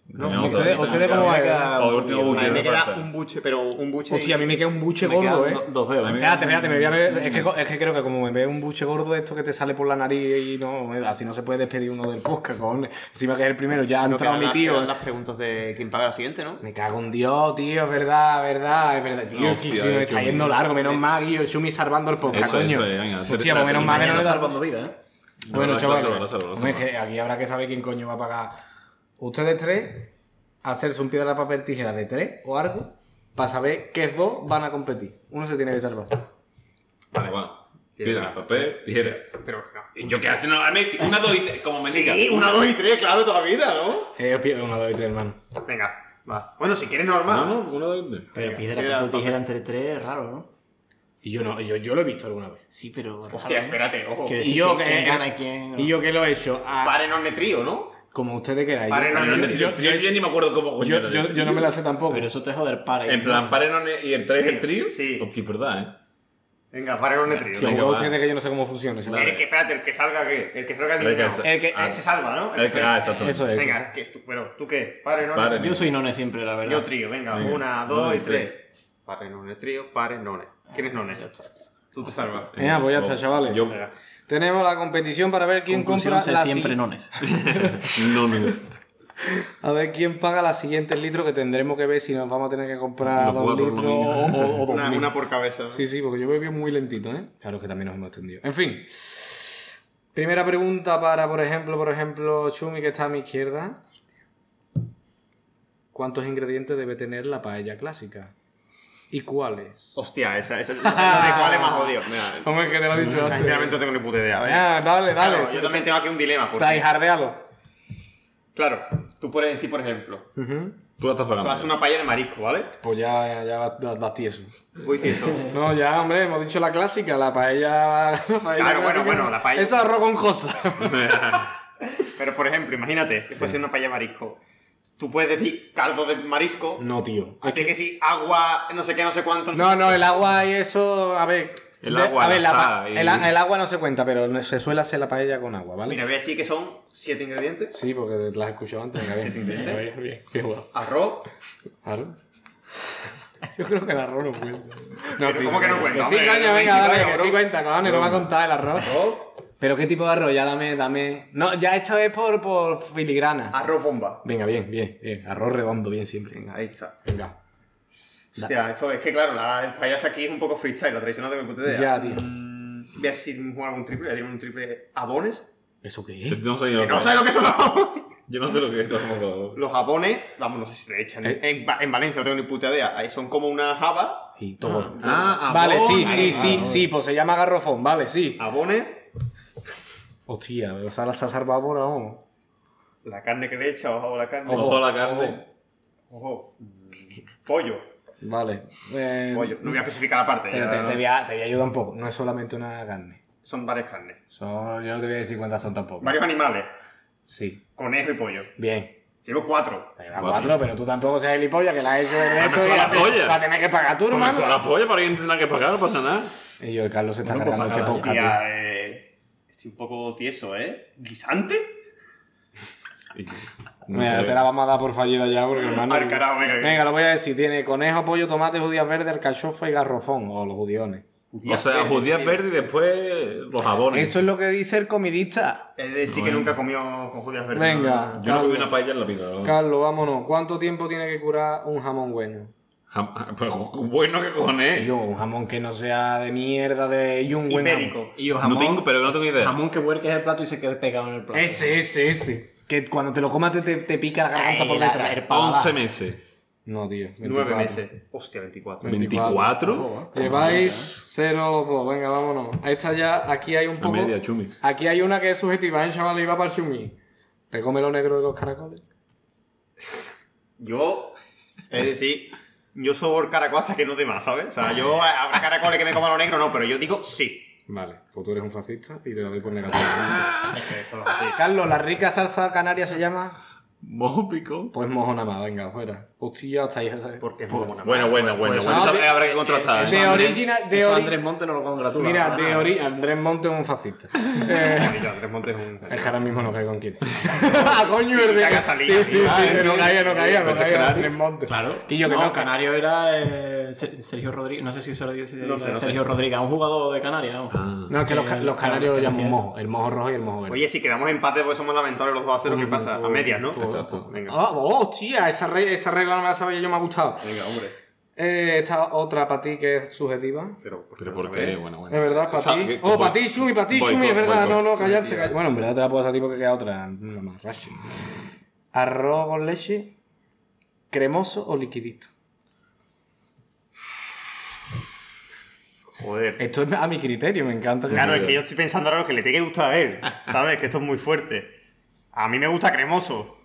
Speaker 2: No,
Speaker 1: ustedes- ustedes cómo va-
Speaker 2: O el último
Speaker 3: A
Speaker 2: buche
Speaker 3: mí me queda un buche, pero un buche.
Speaker 1: Hostia, a mí me queda un buche
Speaker 4: Me
Speaker 1: gordo, eh.
Speaker 4: do- dos dedos.
Speaker 2: A
Speaker 1: Espérate, espérate, me voy a beber. Es que, es que creo que como me veo un buche gordo de esto que te sale por la nariz y no, así no se puede despedir uno del podcast, cojones. Encima que es el primero, ya ha
Speaker 3: No
Speaker 1: entrado
Speaker 3: quedan
Speaker 1: mi
Speaker 3: las-
Speaker 1: tío.
Speaker 3: las preguntas de quién paga la siguiente, ¿no?
Speaker 1: Me cago en Dios, tío, es verdad, es verdad, es verdad. Tío, me
Speaker 2: el
Speaker 1: está yendo largo, menos mal, Guillo, el Shumi salvando el podcast, coño.
Speaker 2: eh, venga,
Speaker 1: Hostia, pues menos mal que no le
Speaker 4: salvando vida, ¿eh?
Speaker 1: Bueno,
Speaker 2: No,
Speaker 1: chavales, aquí habrá que saber quién coño va a pagar. Ustedes tres, hacerse un piedra, papel, tijera de tres o algo, para saber qué dos van a competir. Uno se tiene que salvar.
Speaker 2: Vale, va. Piedra, papel, tijera.
Speaker 3: Pero no.
Speaker 2: ¿Y yo qué hace? No, una, dos y tres, como me digas.
Speaker 3: Sí, una, dos y tres, claro, toda la vida, ¿no?
Speaker 1: Eh, pi- uno, dos y tres, hermano.
Speaker 3: Venga, va. Bueno, si quieres normal.
Speaker 2: No, no, una, dos y tres.
Speaker 4: Pero piedra,
Speaker 3: piedra,
Speaker 4: papel,
Speaker 3: papel.
Speaker 4: tijera entre tres es raro, ¿no?
Speaker 1: Y yo no, yo, yo lo he visto alguna vez.
Speaker 4: Sí, pero.
Speaker 3: Hostia, espérate, ojo.
Speaker 1: Y yo
Speaker 4: ¿quién,
Speaker 1: que-
Speaker 4: quién gana y quién.?
Speaker 1: Y yo que lo he hecho, a-
Speaker 3: Pare non ne trío, ¿no?
Speaker 1: como ustedes queráis.
Speaker 3: Pare,
Speaker 1: Yo- yo- yo-
Speaker 2: Yo, yo ya ni me acuerdo cómo
Speaker 1: yo- yo- no me la sé tampoco.
Speaker 4: Pero eso te jode el par.
Speaker 2: En plan, pare no ne- y el 3 el trío.
Speaker 3: Sí.
Speaker 2: Hostia, es verdad, ¿eh?
Speaker 3: Venga, pare non ne trío.
Speaker 1: Si
Speaker 2: venga,
Speaker 1: ustedes que yo no sé cómo funciona.
Speaker 3: El que, espérate, el que salga, ¿qué? El que salga
Speaker 2: El que ah.
Speaker 3: se salva, ¿no?
Speaker 2: El que- ah, exacto.
Speaker 1: Eso es.
Speaker 3: Venga, tú, pero ¿tú qué? Pare non
Speaker 2: Pare.
Speaker 4: Yo soy none siempre, la verdad.
Speaker 3: Yo trío, venga, una,
Speaker 2: Uno
Speaker 3: dos
Speaker 2: y
Speaker 3: tres. Pare non ne trío, pare none. ¿Quién es none? Tú te salvas.
Speaker 1: Venga, pues ya está, chavales.
Speaker 2: Yo.
Speaker 3: Venga.
Speaker 1: Tenemos la competición para ver quién
Speaker 4: Conclusión,
Speaker 1: compra
Speaker 4: sé
Speaker 1: la
Speaker 4: siempre
Speaker 1: si- [laughs]
Speaker 4: nones.
Speaker 2: No, no es.
Speaker 1: A ver quién paga las siguientes litros que tendremos que ver si nos vamos a tener que comprar
Speaker 2: Los
Speaker 1: dos
Speaker 2: cuatro,
Speaker 1: litros
Speaker 2: lo
Speaker 1: o, o- o dos
Speaker 3: Una,
Speaker 1: mil.
Speaker 3: una por cabeza.
Speaker 1: Sí, sí, porque yo bebí muy lentito, ¿eh? Claro que también nos hemos extendido. En fin. Primera pregunta para, por ejemplo, por ejemplo, Chumi, que está a mi izquierda. ¿Cuántos ingredientes debe tener la paella clásica? ¿Y cuáles?
Speaker 3: Hostia, esa, esa, la de cuál es más odio. Mira,
Speaker 1: Hombre, que te lo he dicho antes.
Speaker 3: sinceramente no tengo ni puta idea. ¿vale?
Speaker 1: Ah, dale, dale.
Speaker 3: Claro, yo también tengo aquí un dilema. Porque,
Speaker 1: Traijardealo.
Speaker 3: claro, tú puedes decir, por ejemplo,
Speaker 2: Tú la estás
Speaker 3: tú
Speaker 2: pagando.
Speaker 3: haces una paella de marisco, ¿vale?
Speaker 1: Pues ya, ya, ya va, va- va tieso.
Speaker 3: Voy tieso.
Speaker 1: No, ya, hombre, hemos dicho la clásica, la paella. la paella
Speaker 3: Claro, bueno,
Speaker 1: clásica.
Speaker 3: bueno, la paella-
Speaker 1: Eso es arroz con. [laughs]
Speaker 3: Pero, por ejemplo, imagínate que fuese una paella de marisco. Tú puedes decir caldo de marisco.
Speaker 1: No, tío.
Speaker 3: Así que si agua, no sé qué, no sé cuánto.
Speaker 1: No, no, el agua y eso, a ver.
Speaker 2: El agua,
Speaker 1: a ver,
Speaker 2: la y-
Speaker 1: el, el agua no se cuenta, pero se suele hacer la paella con agua, ¿vale?
Speaker 3: Mira, voy a decir que son siete ingredientes.
Speaker 1: Sí, porque las he escuchado antes. venga, bien.
Speaker 3: ¿Siete
Speaker 1: Bien, bien, bien jugado.
Speaker 3: Arroz.
Speaker 1: Claro. Yo creo que el arroz no cuenta. No,
Speaker 3: Pero ¿cómo que no cuenta?
Speaker 1: Sí, coño, venga, dale, que
Speaker 3: arroz.
Speaker 1: sí cuenta, cojones, no va a contar el arroz. Pero qué tipo de arroz, ya dame, dame. No, ya esta vez por, por filigrana.
Speaker 3: Arroz bomba.
Speaker 1: Venga, bien, bien, bien. Arroz redondo, bien siempre.
Speaker 3: Venga, ahí está.
Speaker 1: Venga.
Speaker 3: Hostia, esto es que claro, la paella aquí es un poco freestyle, la tradicional de puta idea.
Speaker 1: Ya, tío.
Speaker 3: Mm, Voy a decir jugar un triple, voy a un triple abones.
Speaker 1: ¿Eso qué
Speaker 2: Yo
Speaker 1: es?
Speaker 2: No soy
Speaker 3: Que no sabes lo que son los abones.
Speaker 2: Yo no sé lo que es esto.
Speaker 3: Los japones, vamos, no sé si le echan.
Speaker 1: Eh.
Speaker 3: En, en Valencia no tengo ni puta idea. Ahí son como una java,
Speaker 1: Y todo.
Speaker 2: Ah,
Speaker 1: vale, sí, sí, sí, sí, pues se llama garrofón, vale, sí.
Speaker 3: abone,
Speaker 1: Hostia, o sea, la no.
Speaker 3: la carne que le echa, ojo la carne.
Speaker 2: Ojo la carne.
Speaker 3: Ojo. Mm, Pollo.
Speaker 1: Vale. Eh,
Speaker 3: Pollo. No voy a especificar la parte.
Speaker 1: Te, te- te voy a, te voy a ayudar un poco. No es solamente una carne.
Speaker 3: Son varias carnes.
Speaker 1: Son, yo no te voy a decir cuántas son tampoco.
Speaker 3: Varios animales.
Speaker 1: Sí.
Speaker 3: Conejo y pollo.
Speaker 1: Bien.
Speaker 3: Llevo cuatro.
Speaker 1: Venga, cuatro, pero tú tampoco seas gilipollas que la has hecho de esto y
Speaker 2: la
Speaker 1: la,
Speaker 2: polla.
Speaker 1: la tenés que pagar tú, hermano.
Speaker 2: la polla para alguien tendrá que pagar, no pasa nada.
Speaker 1: Y yo, Carlos se está
Speaker 4: Bueno, pues
Speaker 1: cargando este
Speaker 4: paga,
Speaker 1: podcast.
Speaker 3: Estoy un poco tieso, ¿eh? ¿Guisante? [laughs]
Speaker 1: Mira, te la vamos a dar por fallida ya, porque hermano.
Speaker 3: Al carajo, venga,
Speaker 1: lo voy a decir. Tiene conejo, pollo, tomate, judías verdes, alcachofa y garrofón. O los judiones.
Speaker 2: O sea, judías verdes y después los jabones.
Speaker 1: Eso es lo que dice el comidista.
Speaker 3: Es decir, que nunca comió con judías verdes.
Speaker 1: Venga.
Speaker 2: Yo no comí una paella en la vida. ¿no?
Speaker 1: Carlos, vámonos. ¿Cuánto tiempo tiene que curar un jamón bueno?
Speaker 2: Pues bueno, ¿qué cojones?
Speaker 1: Yo, un jamón que no sea de mierda de y un buen jamón.
Speaker 3: Ibérico.
Speaker 4: Y yo
Speaker 2: No
Speaker 4: jamón,
Speaker 2: tengo, pero no tengo idea.
Speaker 4: jamón que vuelques el plato y se quede pegado en el plato.
Speaker 1: Ese, ese, ese. Que cuando te lo comas te, te, te pica la garganta
Speaker 4: Ay,
Speaker 1: por
Speaker 4: la-
Speaker 1: detrás.
Speaker 4: el paladar.
Speaker 2: 11 meses.
Speaker 1: No, tío.
Speaker 3: Nueve
Speaker 1: 24.
Speaker 3: meses. Hostia, 24.
Speaker 2: 24.
Speaker 1: Lleváis cero los dos. Venga, vámonos. Esta ya, aquí hay un
Speaker 2: A
Speaker 1: poco.
Speaker 2: media, chumi.
Speaker 1: Aquí hay una que es subjetiva, ¿eh, chaval? Iba para el chumi. ¿Te come lo negro de los caracoles?
Speaker 3: Yo, es decir, yo soy caracol hasta que no dé más, ¿sabes? O sea, yo habrá caracoles que me coman lo negro, no, pero yo digo sí.
Speaker 1: Vale, pues tú eres un fascista y te lo doy por negativo.
Speaker 3: Es que esto es así.
Speaker 1: Carlos, ¿la rica salsa canaria se llama?
Speaker 2: Mojo pico.
Speaker 1: Pues mojo nada más, venga, fuera. Hostia, está ahí. ¿sabes?
Speaker 3: Porque es muy buena.
Speaker 2: Bueno, bueno, bueno.
Speaker 1: pues,
Speaker 2: bueno,
Speaker 1: no,
Speaker 2: eso
Speaker 1: de-
Speaker 2: habrá que contrastar.
Speaker 1: de
Speaker 2: ¿eh?
Speaker 1: original, de
Speaker 4: Eso
Speaker 1: ori-
Speaker 4: Andrés Monte no lo congratula.
Speaker 1: Mira, de
Speaker 4: nada.
Speaker 1: ori Andrés Monte es un fascista. [laughs] Eh,
Speaker 3: Andrés Montes es un...
Speaker 1: es que ahora mismo no cae con quién. [laughs] ¡Ah, coño! El de...
Speaker 3: Que
Speaker 1: Sí, sí, sí,
Speaker 3: Ah,
Speaker 1: que no
Speaker 3: sí.
Speaker 1: caía, no caía, no caía. Andrés Monte.
Speaker 4: Claro.
Speaker 1: Que
Speaker 4: no,
Speaker 1: no,
Speaker 4: Canario era eh, Se- Sergio Rodríguez. No sé si se lo dice
Speaker 3: No sé, no
Speaker 4: Sergio
Speaker 3: sé.
Speaker 4: Rodríguez, un jugador de Canarias. ¿no?
Speaker 2: Ah.
Speaker 1: No, es que los, ca-
Speaker 4: Que-
Speaker 1: los canarios
Speaker 4: que
Speaker 1: lo llaman
Speaker 4: eso.
Speaker 1: mojo. El mojo rojo y el mojo verde.
Speaker 3: Oye, si quedamos empate porque somos lamentables los dos a cero, ¿qué pasa? A medias, ¿no?
Speaker 2: Exacto.
Speaker 3: Venga.
Speaker 1: Ah, oh, re- esa regla no me la sabía yo, me ha gustado.
Speaker 3: Venga, hombre.
Speaker 1: Eh, esta otra para ti que es subjetiva.
Speaker 3: Pero,
Speaker 2: Pero ¿por qué? Bueno, bueno.
Speaker 1: Es verdad, para ti. Oh, para ti, Shumi, para ti, Shumi, es verdad.
Speaker 2: voy
Speaker 1: No, no, callarse. call- Bueno, en verdad te la puedo hacer a ti porque queda otra. No más, rashi. Arroz con leche, cremoso o liquidito.
Speaker 3: Joder.
Speaker 1: Esto es a mi criterio, me encanta.
Speaker 3: Claro, es que yo estoy pensando ahora lo que le tiene que gustar a él. ¿Sabes? Que esto es muy fuerte. A mí me gusta cremoso.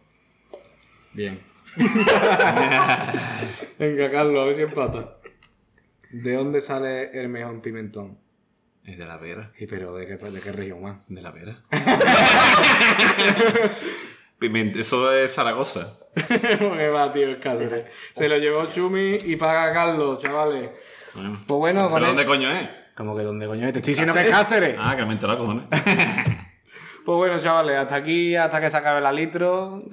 Speaker 1: Bien. [laughs] Venga, Carlos, a ver si empata. ¿De dónde sale el mejor pimentón?
Speaker 2: Es de la vera.
Speaker 1: Y pero, ¿de qué, de qué región más?
Speaker 2: De la vera. Pimenta, eso de Zaragoza. [laughs]
Speaker 1: Porque va, tío, es Cáceres. Se lo llevó Chumi y paga Carlos, chavales.
Speaker 2: Bueno.
Speaker 1: Pues bueno, con
Speaker 2: ¿Pero dónde
Speaker 1: eso-
Speaker 2: coño es?
Speaker 1: Como que dónde coño es? Te estoy diciendo que es Cáceres.
Speaker 2: Ah, que me he enterado, cojones. [laughs]
Speaker 1: Pues bueno, chavales, hasta aquí, hasta que se acabe la litro.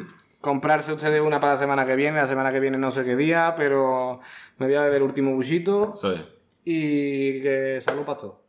Speaker 1: Comprarse ustedes una para la semana que viene. La semana que viene no sé qué día, pero me voy a beber el último buchito.
Speaker 2: Es.
Speaker 1: Y que salud para todos.